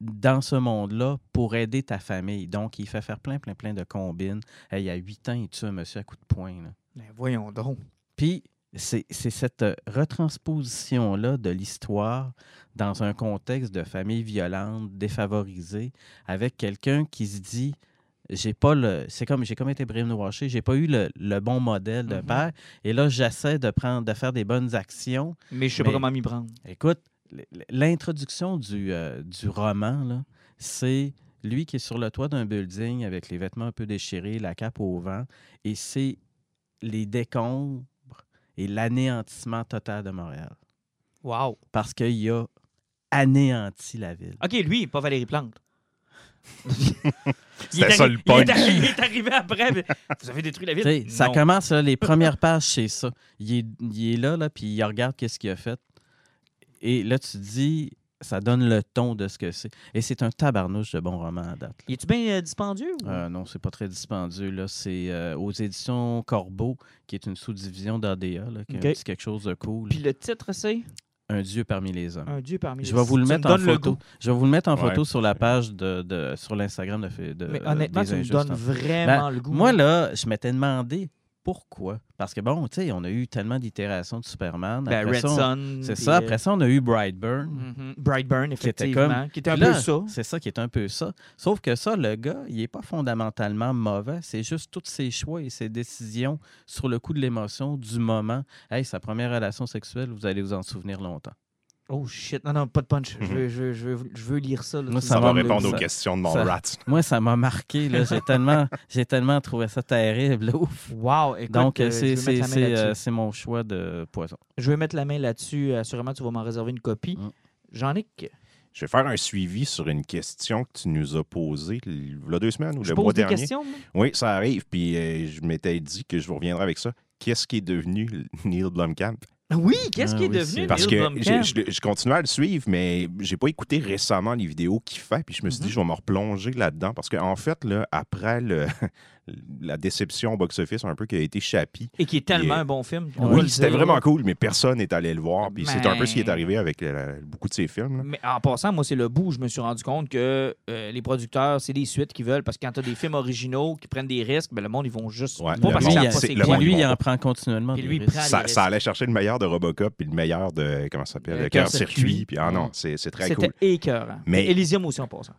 dans ce monde-là pour aider ta famille. Donc, il fait faire plein, plein, plein de combines. Il y a huit ans, il tue un monsieur à coup de poing. là. Mais voyons donc. Puis, c'est cette retransposition-là de l'histoire dans un contexte de famille violente, défavorisée, avec quelqu'un qui se dit j'ai pas le. C'est comme j'ai comme été brainwashé, j'ai pas eu le, le bon modèle de Mhm. père. Et là, j'essaie de prendre, de faire des bonnes actions. Mais je sais Mais- pas comment m'y prendre. Écoute, l'introduction du, euh, du roman, c'est lui qui est sur le toit d'un building avec les vêtements un peu déchirés, la cape au vent, et c'est les décombres et l'anéantissement total de Montréal. Wow. Parce qu'il a anéanti la ville. OK, lui, pas Valérie Plante. Il C'était est ça le il est punch. arri- Il est arrivé après. mais Vous avez détruit la ville. ça Non. commence, là, les premières pages, c'est ça. Il est, il est là, là, puis il regarde qu'est-ce qu'il a fait. Et là, tu dis, ça donne le ton de ce que c'est. Et c'est un tabarnouche de bon roman à date. Il est-tu bien euh, dispendieux? ou- Euh, non, c'est pas très dispendieux. Là. C'est euh, aux éditions Corbeau, qui est une sous-division d'ADA, qui petit quelque chose de cool. Puis le titre, c'est? Un Dieu parmi les hommes. Un Dieu parmi Je les vais vous le mettre en photo. Je vais vous le mettre en Ouais. photo sur la page de, de- sur l'Instagram de, de, Mais honnêtement, des tu me donnes en- vraiment le goût. Moi, là, je m'étais demandé pourquoi? Parce que bon, tu sais, on a eu tellement d'itérations de Superman. Ben, Après Red ça, on- Sun. C'est ça. euh, Après ça, on a eu Brightburn. mhm. Brightburn, Qui était effectivement. comme- Qui était un Puis là, peu ça. C'est ça qui est un peu ça. Sauf que ça, le gars, il n'est pas fondamentalement mauvais. C'est juste tous ses choix et ses décisions sur le coup de l'émotion, du moment. Hey, sa première relation sexuelle, vous allez vous en souvenir longtemps. Oh shit. Non, non, pas de punch. Je, Mhm. veux, je, veux, je, veux, je veux lire ça. là. Moi, Tu ça va répondre aux ça- questions de mon ça- rat. Moi, ça m'a marqué. là. J'ai tellement, j'ai tellement trouvé ça terrible. là. Ouf. Wow, écoute, Donc, euh, c'est, euh, c'est mon choix de poison. je vais mettre la main là-dessus. Assurément, tu vas m'en réserver une copie. Mm. Jean-Nic, Je vais faire un suivi sur une question que tu nous as posée il y a deux semaines ou je le pose mois des dernier. questions. Oui, ça arrive. Puis euh, je m'étais dit que je vous reviendrai avec ça. Qu'est-ce qui est devenu Neil Blomkamp? Oui, qu'est-ce Ah qui est oui, devenu Parce que j'ai- je, je continue à le suivre, mais j'ai pas écouté récemment les vidéos qu'il fait. Puis je me suis dit, Mhm. je vais me replonger là-dedans. Parce qu'en fait, là, après le, la déception au box-office, un peu qui a été Chappie, Et qui est tellement est- un bon film. oui, c'était vraiment cool, mais personne n'est allé le voir. Puis c'est un peu ce qui est arrivé avec euh, beaucoup de ces films. là. Mais en passant, moi, c'est le bout où je me suis rendu compte que euh, les producteurs, c'est des suites qu'ils veulent parce que quand tu as des films originaux qui prennent des risques, ben, le monde, ils vont juste. Ouais, pas parce lui, il en prend continuellement. Puis des lui, il risques. prend- Ça, allait chercher le meilleur de Robocop puis le meilleur de. Comment ça s'appelle Euh, Le Cœur circuit. Puis ah non, c'est très C'était cool. écœurant. Mais- Mais Elysium aussi en passant.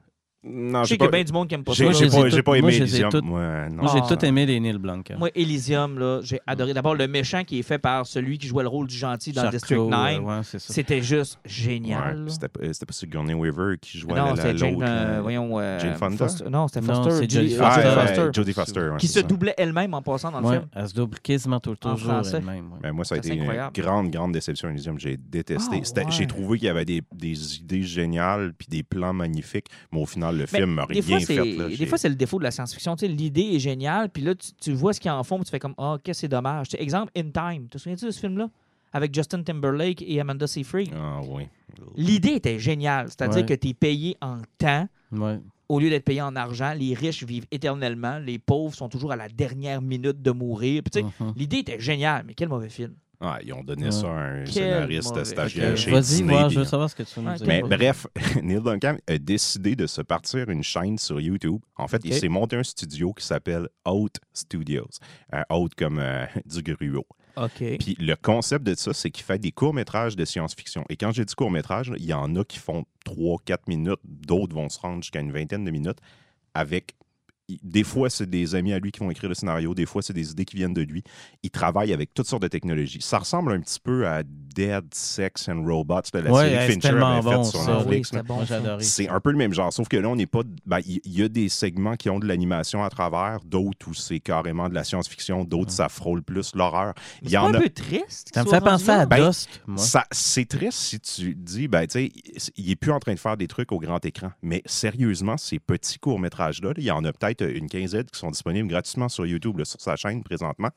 Non, Je sais qu'il y a bien du monde qui aime pas ça. j'ai ai pas, moi, aimé ai Elysium. Moi, non. Moi, j'ai Ah. tout aimé les Neil Blomkamp. Moi, Elysium, là, j'ai adoré. D'abord, le méchant qui est fait par celui qui jouait le rôle du gentil dans Charcot, District 9. euh, ouais, c'est ça. C'était juste génial. C'était pas, c'était pas Sigourney Weaver qui jouait non, la- c'était la- Jane, l'autre. euh, là. voyons, euh, Jane Fonda? Foster. Non, c'était Foster. c'est Jodie ah, Ah, c'était Foster. ouais, Foster. Jodie Foster. ouais, Qui se doublait elle-même en passant dans le film. elle se double quasiment tout- toujours français. elle-même. Ben, moi, ça a été une grande, grande déception Elysium. J'ai détesté. Ah. J'ai trouvé qu'il y avait des, des idées géniales puis des plans magnifiques, mais au final, le film m'a des rien fois, c'est, fait. là. des fois, c'est le défaut de la science-fiction. Tu sais, l'idée est géniale, puis là, tu, tu vois ce qu'ils en font, puis tu fais comme Ah, qu'est-ce que c'est dommage. Tu sais, exemple, In Time. Te souviens-tu de ce film-là? Avec Justin Timberlake et Amanda Seyfried. Ah oui. L'idée était géniale. C'est-à-dire Ouais. que tu es payé en temps Ouais. au lieu d'être payé en argent. Les riches vivent éternellement. Les pauvres sont toujours à la dernière minute de mourir. Puis, tu sais, Mhm. L'idée était géniale, mais quel mauvais film. Ah, ils ont donné Ouais. ça à un Quel scénariste stagiaire chez Vas-y, puis- je veux savoir ce que tu veux Ouais, dire. Mais bref, Neil Blomkamp a décidé de se partir une chaîne sur YouTube. En fait, il s'est monté un studio qui s'appelle Out Studios. Euh, Out comme euh, du gruau. OK. Puis le concept de ça, c'est qu'il fait des courts-métrages de science-fiction. Et quand j'ai dit court-métrage, il y en a qui font 3-4 minutes, d'autres vont se rendre jusqu'à une vingtaine de minutes avec. Des fois, c'est des amis à lui qui vont écrire le scénario, des fois, c'est des idées qui viennent de lui. Il travaille avec toutes sortes de technologies. Ça ressemble un petit peu à Dead Sex and Robots de la Ouais, série Fincher tellement avait bon, sur ça. Oui, Netflix. bon. C'est un peu le même genre, sauf que là, on n'est pas. ben, Il y, a des segments qui ont de l'animation à travers, d'autres où c'est carrément de la science-fiction, d'autres, ça frôle plus l'horreur. Il y C'est en un a peu triste. Ça me fait penser à? Ben, c'est triste si tu dis, ben, tu sais, il est plus en train de faire des trucs au grand écran. Mais sérieusement, ces petits courts-métrages-là, là, il y en a peut-être une quinzaine qui sont disponibles gratuitement sur YouTube, là, sur sa chaîne présentement.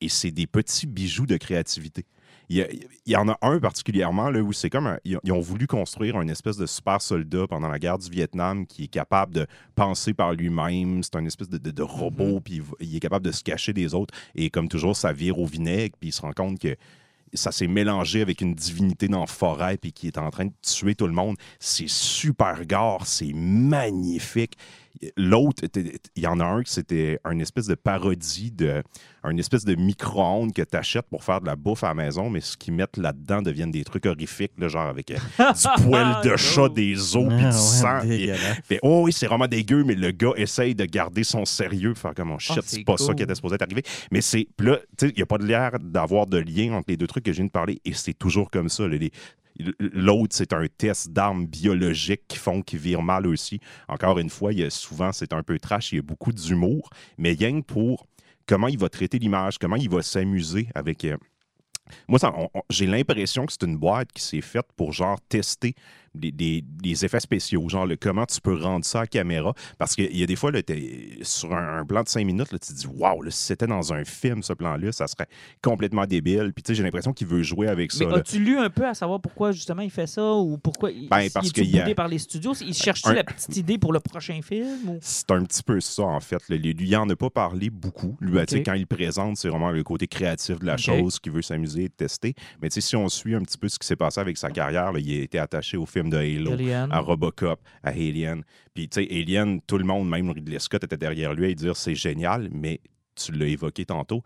Et c'est des petits bijoux de créativité. Il y, a- il y en a un particulièrement là, où c'est comme. un- ils, ont, voulu construire une espèce de super soldat pendant la guerre du Vietnam qui est capable de penser par lui-même. C'est un espèce de, de- de robot, puis il, va- il est capable de se cacher des autres. Et comme toujours, ça vire au vinaigre, puis il se rend compte que ça s'est mélangé avec une divinité dans la forêt puis qui est en train de tuer tout le monde. C'est super gore, c'est magnifique. L'autre, il y en a un qui c'était une espèce de parodie de un espèce de micro-ondes que tu achètes pour faire de la bouffe à la maison, mais ce qu'ils mettent là-dedans deviennent des trucs horrifiques, là, genre avec euh, du poil de chat, des os, puis Ah, du ouais, sang. oh oui, c'est vraiment dégueu, mais le gars essaye de garder son sérieux, faire comme, oh shit, Ah, c'est pas ça qui était supposé être arrivé. Mais c'est, là, tu sais, il n'y a pas de l'air d'avoir de lien entre les deux trucs que je viens de parler, et c'est toujours comme ça. là, les- L'autre, c'est un test d'armes biologiques qui font qu'ils virent mal aussi. Encore une fois, il a souvent, c'est un peu trash, il y a beaucoup d'humour, mais que pour comment il va traiter l'image, comment il va s'amuser avec. euh, moi, j'ai l'impression que c'est une boîte qui s'est faite pour genre tester des, des- des effets spéciaux, genre le, comment tu peux rendre ça à caméra. Parce qu'il y a des fois, là, sur un, un plan de cinq minutes, là, tu te dis Waouh, si c'était dans un film, ce plan-là, ça serait complètement débile. Puis tu sais, j'ai l'impression qu'il veut jouer avec ça. Mais as-tu lu un peu à savoir pourquoi justement il fait ça ou pourquoi il, Ben, il- parce a- boudé par les studios? Il cherche-tu Un- la petite idée pour le prochain film? Ou... C'est un petit peu ça, en fait. là. Lui, il en a pas parlé beaucoup. Lui, ben, tu sais, Ok. quand il présente, c'est vraiment le côté créatif de la chose, qu'il veut s'amuser et tester. Mais tu sais, si on suit un petit peu ce qui s'est passé avec sa carrière, il a été attaché au film de Halo. Alien. à Robocop, à Alien. Puis, tu sais, Alien, tout le monde, même Ridley Scott, était derrière lui à dire c'est génial, mais tu l'as évoqué tantôt.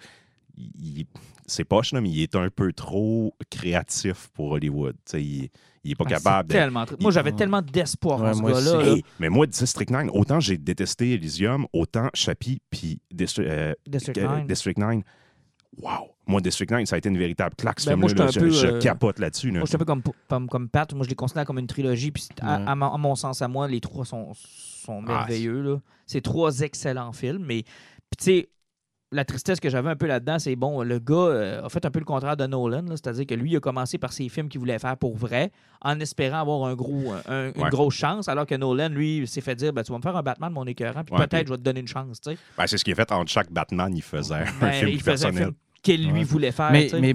il- c'est poche, là, mais il est un peu trop créatif pour Hollywood. Tu sais, il, il est pas Ah, capable de. tellement tr- Moi, j'avais tellement d'espoir Ouais, en ce gars-là. Hey, mais moi, District 9, autant j'ai détesté Elysium, autant Chappie puis Distri- euh, District euh, 9. District 9. Wow! Moi, District 9, ça a été une véritable claque, ce Ben, film-là. là. Je, peu, je euh, capote là-dessus. là. Moi, je suis un peu comme, comme, comme Pat. Moi, je les considère comme une trilogie. Puis, à, Ouais. à mon, à mon sens, à moi, les trois sont, sont Ah, merveilleux. là. c'est trois excellents films. Mais, puis, tu sais, la tristesse que j'avais un peu là-dedans, c'est bon, le gars euh, a fait un peu le contraire de Nolan. C'est-à-dire que lui, il a commencé par ses films qu'il voulait faire pour vrai, en espérant avoir un gros, un- une Ouais. grosse chance. Alors que Nolan, lui, s'est fait dire ben, Tu vas me faire un Batman, mon écœurant, puis Ouais, peut-être puis- je vais te donner une chance. Ben, c'est ce qu'il a fait entre chaque Batman, il faisait un film il un personnel. film qu'elle lui Ouais. voulait faire. Mais, mais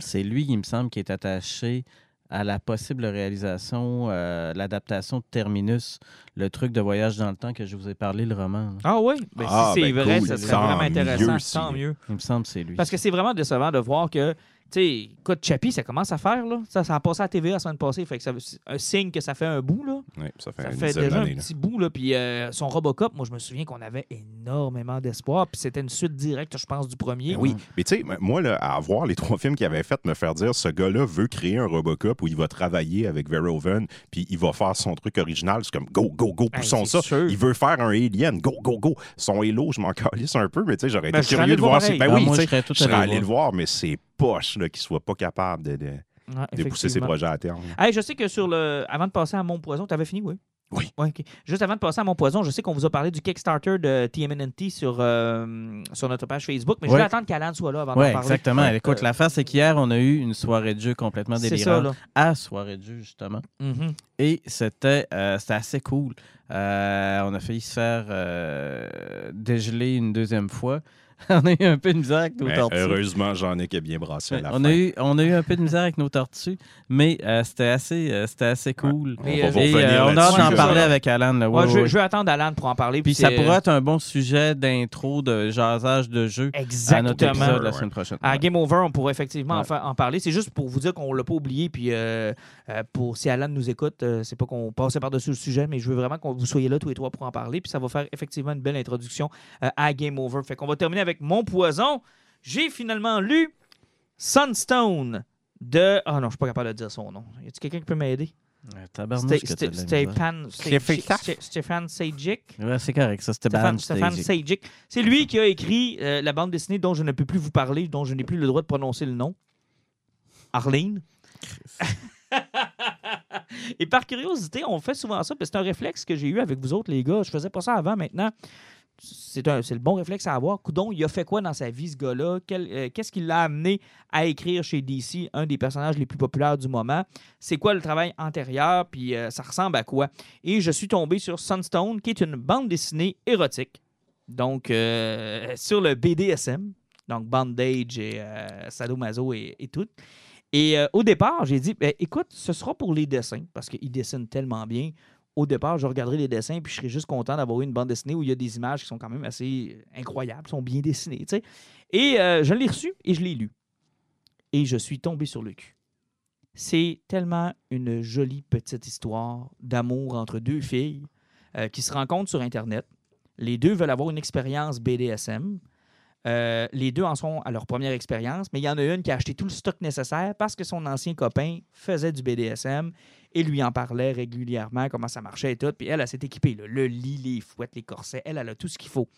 c'est lui, il me semble, qui est attaché à la possible réalisation, euh, l'adaptation de Terminus, le truc de voyage dans le temps que je vous ai parlé, le roman. là. Ah oui, ben, Ah, si c'est ben vrai, cool. ça serait Tant vraiment intéressant. mieux, si- Tant mieux. Il me semble que c'est lui. Parce que c'est vraiment décevant de voir que, sais, écoute, Chappie, ça commence à faire, là. Ça, ça a passé à la TV la semaine passée. Fait que ça- c'est un signe que ça fait un bout, là. Ouais, ça fait Ça une fait dizaine déjà un là. petit bout, là. Puis euh, son Robocop, moi, je me souviens qu'on avait énormément d'espoir. Puis c'était une suite directe, je pense, du premier. Ben oui, mais tu sais, moi, là, à voir les trois films qu'il avait fait, me faire dire ce gars-là veut créer un Robocop où il va travailler avec Verhoeven, puis il va faire son truc original. C'est comme go, go, go, poussons ça. sûr. Il veut faire un Alien, go, go, go. Son Halo, je m'en calisse un peu, mais tu sais, j'aurais Ben, été curieux de le voir si-. Ben oui, moi, je serais tout je serais allé allé voir. le voir, mais c'est poche là, qu'il soit pas capable de, de, Ouais, de pousser ses effectivement. projets à terme. Hey, je sais que sur le. Avant de passer à Mon Poison, tu avais fini, oui? Oui. Ouais. Juste avant de passer à Mon Poison, je sais qu'on vous a parlé du Kickstarter de TMNT sur, euh, sur notre page Facebook, mais je vais attendre qu'Alan soit là avant Oui, d'en parler. exactement. Ouais. Écoute, Euh, la face, c'est qu'hier, on a eu une soirée de jeu complètement C'est ça, délirante. là. À soirée de jeu, justement. Mhm. Et c'était euh, c'était assez cool. Euh, on a failli se faire euh, dégeler une deuxième fois. on a eu un peu de misère avec nos Mais tortues. heureusement, j'en ai qui a bien brassé à la on, fin. a eu, on a eu un peu de misère avec nos tortues, mais euh, c'était assez, euh, c'était assez cool. On va euh, Et euh, on a hâte d'en parler avec Alan. là. Ouais, Ouais, je, ouais. je vais attendre Alan pour en parler. Puis ça pourrait être un bon sujet d'intro de jasage de jeu à notre Exactement. épisode la Ouais. semaine prochaine. À. Game Over, on pourrait effectivement en, Ouais. fa- en parler. C'est juste pour vous dire qu'on l'a pas oublié. Puis pour si Alan nous écoute, euh, c'est pas qu'on passait par-dessus le sujet, mais je veux vraiment que vous soyez là tous les trois pour en parler. Puis ça va faire effectivement une belle introduction euh, à Game Over. Fait qu'on va terminer avec Mon Poison. J'ai finalement lu Sunstone de. Ah non, je suis pas capable de dire son nom. Y a-t-il quelqu'un qui peut m'aider? Stéphane Sajic-. Ouais, c'est correct, ça, Stéphane Sajic. C'est lui qui a écrit euh, la bande dessinée dont je ne peux plus vous parler, dont je n'ai plus le droit de prononcer le nom. Arlene. Et par curiosité, on fait souvent ça, parce que c'est un réflexe que j'ai eu avec vous autres, les gars. Je faisais pas ça avant, maintenant. C'est le bon réflexe à avoir. Coudon, il a fait quoi dans sa vie, ce gars-là? Euh, Qu'est-ce qui l'a amené à écrire chez DC, un des personnages les plus populaires du moment? C'est quoi le travail antérieur? Puis euh, ça ressemble à quoi? Et je suis tombé sur Sunstone, qui est une bande dessinée érotique. Donc, euh, sur le BDSM. Donc, bandage et euh, sadomaso et, et tout. Et au départ, j'ai dit, ben, écoute, ce sera pour les dessins, parce qu'il dessine tellement bien. Au départ, je regarderai les dessins, puis je serais juste content d'avoir une bande dessinée où il y a des images qui sont quand même assez incroyables, sont bien dessinées, sais. Et euh, je l'ai reçu et je l'ai lu. Et je suis tombé sur le cul. C'est tellement une jolie petite histoire d'amour entre deux filles euh, qui se rencontrent sur Internet. Les deux veulent avoir une expérience BDSM. Euh, les deux en sont à leur première expérience, mais il y en a une qui a acheté tout le stock nécessaire parce que son ancien copain faisait du BDSM et lui en parlait régulièrement, comment ça marchait et tout. Puis elle, elle s'est équipée, le lit, les fouettes, les corsets, elle, elle a tout ce qu'il faut.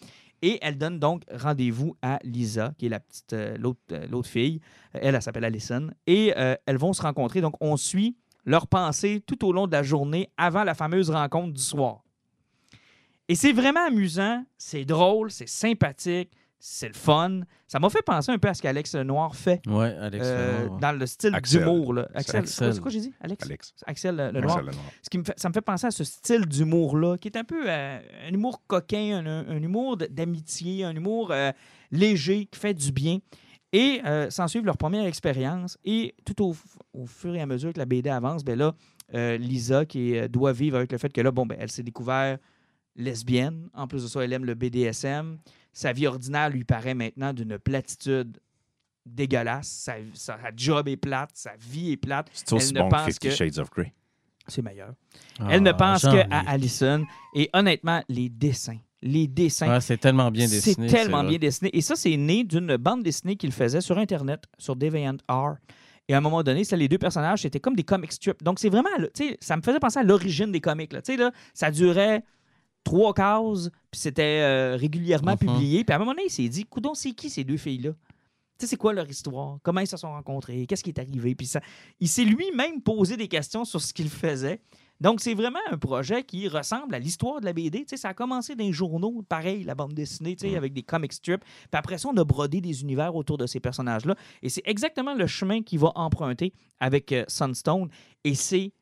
Et elle donne donc rendez-vous à Lisa, qui est la petite, euh, l'autre, euh, l'autre fille. Elle, elle s'appelle Allison. Et elles vont se rencontrer. Donc, on suit leurs pensées tout au long de la journée avant la fameuse rencontre du soir. Et c'est vraiment amusant, c'est drôle, c'est sympathique, c'est le fun. Ça m'a fait penser un peu à ce qu'Alex Lenoir fait Ouais, Alex. euh, Lenoir, dans le style Axel. d'humour. là. Axel, Axel. c'est quoi- j'ai dit? Alex? Alex. Axel Lenoir. nom. Ce qui me fait, ça me fait penser à ce style d'humour-là, qui est un peu euh, un humour coquin, un, un humour d'amitié, un humour euh, léger, qui fait du bien. Et euh, s'en suivent leur première expérience. Et tout au, au fur et à mesure que la BD avance, ben là, euh, Lisa, qui euh, doit vivre avec le fait que là, bon, ben, elle s'est découverte lesbienne. En plus de ça, elle aime le BDSM. Sa vie ordinaire lui paraît maintenant d'une platitude dégueulasse. Sa, sa- sa job est plate, sa vie est plate. C'est aussi Elle ne bon que pense Fifty que- Shades of Grey. C'est meilleur. Ah, Elle ne pense j'en que ai. à Allison. Et honnêtement, les dessins, les dessins, Ouais, c'est tellement bien c'est dessiné. tellement vrai. bien dessiné. Et ça, c'est né d'une bande dessinée qu'il faisait sur Internet, sur DeviantArt. Et à un moment donné, ça, les deux personnages, c'était comme des comic strips. Donc, c'est vraiment, là, tu sais, ça me faisait penser à l'origine des comics. Là. Tu sais, là, ça durait trois cases, puis c'était euh, régulièrement Mhm. publié. Puis à un moment donné, il s'est dit, coudon, c'est qui ces deux filles-là? Tu sais, c'est quoi leur histoire? Comment ils se sont rencontrés? Qu'est-ce qui est arrivé? Puis ça, il s'est lui-même posé des questions sur ce qu'il faisait. Donc, c'est vraiment un projet qui ressemble à l'histoire de la BD. Tu sais, ça a commencé dans les journaux, pareil, la bande dessinée, tu sais, Mhm. avec des comic strips. Puis après ça, on a brodé des univers autour de ces personnages-là. Et c'est exactement le chemin qu'il va emprunter avec euh, Sunstone. Et c'est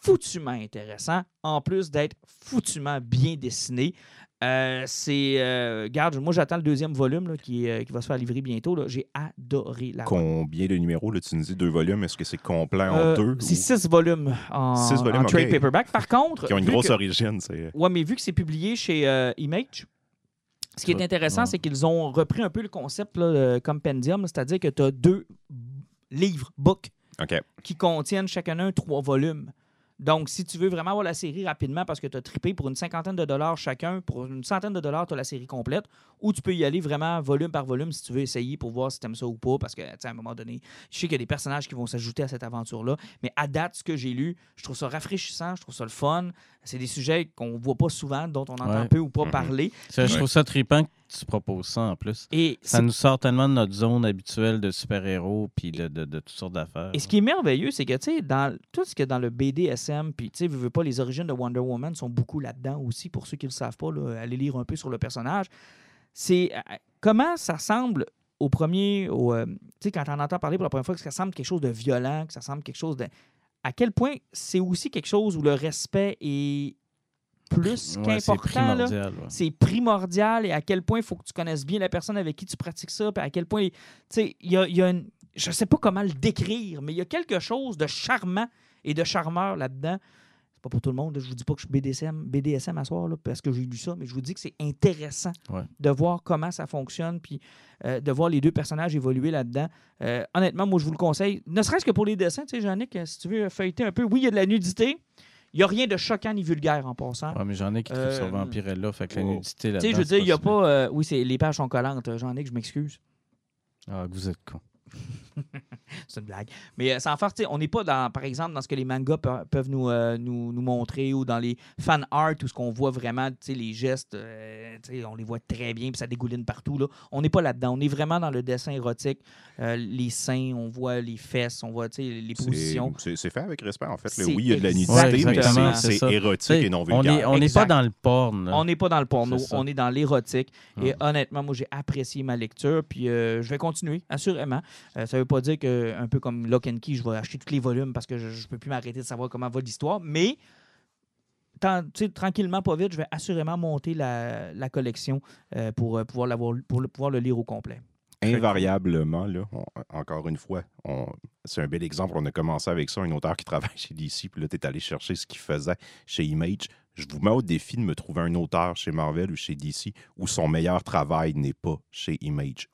foutument intéressant, en plus d'être foutument bien dessiné. Euh, c'est. euh, garde, moi, j'attends le deuxième volume là, qui, euh, qui va se faire livrer bientôt. là. J'ai adoré la Combien de numéros? Là, tu nous dis deux volumes? Est-ce que c'est complet en Euh, deux? C'est ou- six volumes en, Six volumes, en trade paperback. Par contre. Qui ont une grosse que- origine. C'est... Ouais, mais vu que c'est publié chez Image, ce qui est intéressant, Ouais. c'est qu'ils ont repris un peu le concept là, le compendium, c'est-à-dire que tu as deux livres, books, OK. qui contiennent chacun un trois volumes. Donc, si tu veux vraiment avoir la série rapidement parce que tu as trippé pour une cinquantaine de dollars chacun, pour une centaine de dollars, tu as la série complète, ou tu peux y aller vraiment volume par volume si tu veux essayer pour voir si tu aimes ça ou pas, parce que, tu sais, à un moment donné, je sais qu'il y a des personnages qui vont s'ajouter à cette aventure-là, mais à date, ce que j'ai lu, je trouve ça rafraîchissant, je trouve ça le fun. C'est des sujets qu'on voit pas souvent, dont on entend Ouais. peu ou pas parler. Ça, Je trouve ça trippant que tu proposes ça en plus. Et Ça nous sort tellement de notre zone habituelle de super-héros puis de, de- de toutes sortes d'affaires. Et ce qui est merveilleux, c'est que, tu sais, dans tout ce qu'il y a dans le BDSM, puis, tu sais, veux, pas, les origines de Wonder Woman sont beaucoup là-dedans aussi, pour ceux qui ne le savent pas, là, allez lire un peu sur le personnage. C'est euh, comment ça semble au premier, au, euh, tu sais, quand on entend parler pour la première fois que ça semble quelque chose de violent, que ça semble quelque chose de... À quel point c'est aussi quelque chose où le respect est plus Ouais, c'est qu'important, là primordial. ouais. c'est primordial et à quel point il faut que tu connaisses bien la personne avec qui tu pratiques ça, puis à quel point, tu sais, il y a, y a une... Je sais pas comment le décrire, mais il y a quelque chose de charmant et de charmeur là-dedans. C'est pas pour tout le monde, là. je vous dis pas que je suis BDSM, BDSM à soir, là, parce que j'ai lu ça, mais je vous dis que c'est intéressant Ouais. de voir comment ça fonctionne, puis euh, de voir les deux personnages évoluer là-dedans. Euh, honnêtement, moi, je vous le conseille, ne serait-ce que pour les dessins, tu sais, Jeannick, si tu veux feuilleter un peu, oui, il y a de la nudité, il n'y a rien de choquant ni vulgaire en passant. Ouais, mais j'en ai qui trippent sur Euh, Vampirella, fait que la oh. nudité Tu là-dedans. sais, je veux dire, il n'y a pas. euh, oui, c'est, les pages sont collantes. euh, J'en ai que je m'excuse. Ah, que vous êtes con. C'est une blague. Mais euh, sans faire, tu sais, on n'est pas dans, par exemple, dans ce que les mangas pe- peuvent nous, euh, nous, nous montrer ou dans les fan art où ce qu'on voit vraiment, tu sais, les gestes, euh, tu sais, on les voit très bien puis ça dégouline partout. Là. On n'est pas là-dedans. On est vraiment dans le dessin érotique. Euh, les seins, on voit les fesses, on voit tu sais, les positions. c'est- fait avec respect, en fait. là. Oui, il y a de la nudité, exactement mais ça. c'est, érotique T'sais, et non on vulgaire. on n'est pas dans le porn. là. On n'est pas dans le porno, on est dans l'érotique. Et honnêtement, moi, j'ai apprécié ma lecture. Puis euh, je vais continuer, assurément. Euh, ça veut pas dire que, un peu comme Lock and Key, je vais acheter tous les volumes parce que je ne peux plus m'arrêter de savoir comment va l'histoire. Mais tranquillement, pas vite, je vais assurément monter la, collection euh, pour, euh, pouvoir l'avoir, pour le, pouvoir le lire au complet. Invariablement, là, encore une fois, c'est un bel exemple. On a commencé avec ça, un auteur qui travaille chez DC, puis là, tu es allé chercher ce qu'il faisait chez Image. Je vous mets au défi de me trouver un auteur chez Marvel ou chez DC où son meilleur travail n'est pas chez Image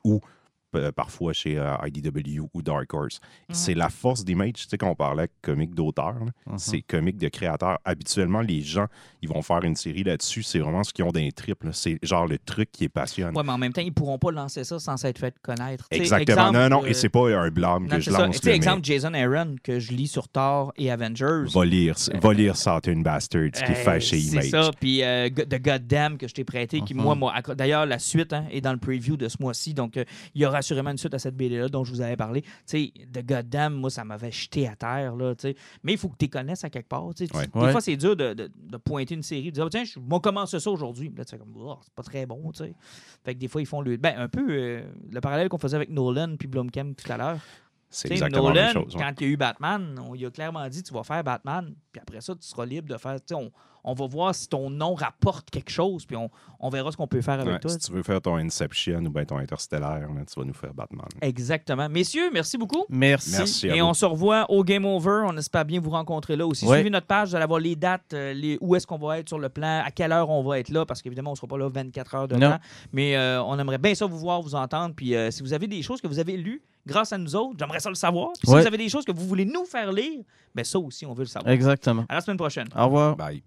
parfois chez euh, IDW ou Dark Horse. C'est la force d'Image. Tu sais, quand on parlait comique d'auteur, Mhm. c'est comique de créateur. Habituellement, les gens, ils vont faire une série là-dessus. C'est vraiment ce qu'ils ont d'un trip. C'est genre le truc qui est passionnant. Ouais, mais en même temps, ils ne pourront pas lancer ça sans s'être fait connaître. Exactement. exemple, non, non, euh, et c'est pas un blâme non, que c'est je lance. Tu mais exemple, Jason Aaron, que je lis sur Thor et Avengers. Va lire, va lire Saturn Bastards qui est Euh, fait chez C'est Image. ça. Puis euh, The Goddamn que je t'ai prêté, qui, Mhm. moi, moi, d'ailleurs, la suite hein, est dans le preview de ce mois-ci. Donc, euh, il y aura assurément une suite à cette BD-là dont je vous avais parlé. Tu sais, The Goddamn, moi, ça m'avait jeté à terre. Là, tu sais. Mais il faut que tu connaisses à quelque part. tu sais. Tu- Ouais. Des Ouais. fois, c'est dur de, de- de pointer une série, de dire, Ah, tiens, je vais commencer ça aujourd'hui? Là, tu comme, Oh, c'est pas très bon. tu sais. Fait que des fois, ils font le. Ben, un peu euh, le parallèle qu'on faisait avec Nolan puis Blomkamp tout à l'heure. C'est exactement la Nolan, même chose. ouais. quand il y a eu Batman, on lui a clairement dit tu vas faire Batman, puis après ça, tu seras libre de faire. tu sais, On, on va voir si ton nom rapporte quelque chose, puis on, on verra ce qu'on peut faire avec Ouais, toi. si tu veux faire ton Inception ou bien ton Interstellaire, là, tu vas nous faire Batman. Exactement. Messieurs, merci beaucoup. Merci. Et vous. on se revoit au Game Over. On espère bien vous rencontrer là aussi. Ouais. Suivez notre page, vous allez avoir les dates, euh, les, où est-ce qu'on va être sur le plan, à quelle heure on va être là, parce qu'évidemment, on ne sera pas là 24 heures de Non. temps. Mais euh, on aimerait bien ça vous voir, vous entendre. Puis euh, si vous avez des choses que vous avez lues grâce à nous autres, j'aimerais ça le savoir. Puis si vous avez des choses que vous voulez nous faire lire, ben ça aussi, on veut le savoir. Exactement. À la semaine prochaine. Au revoir. Bye.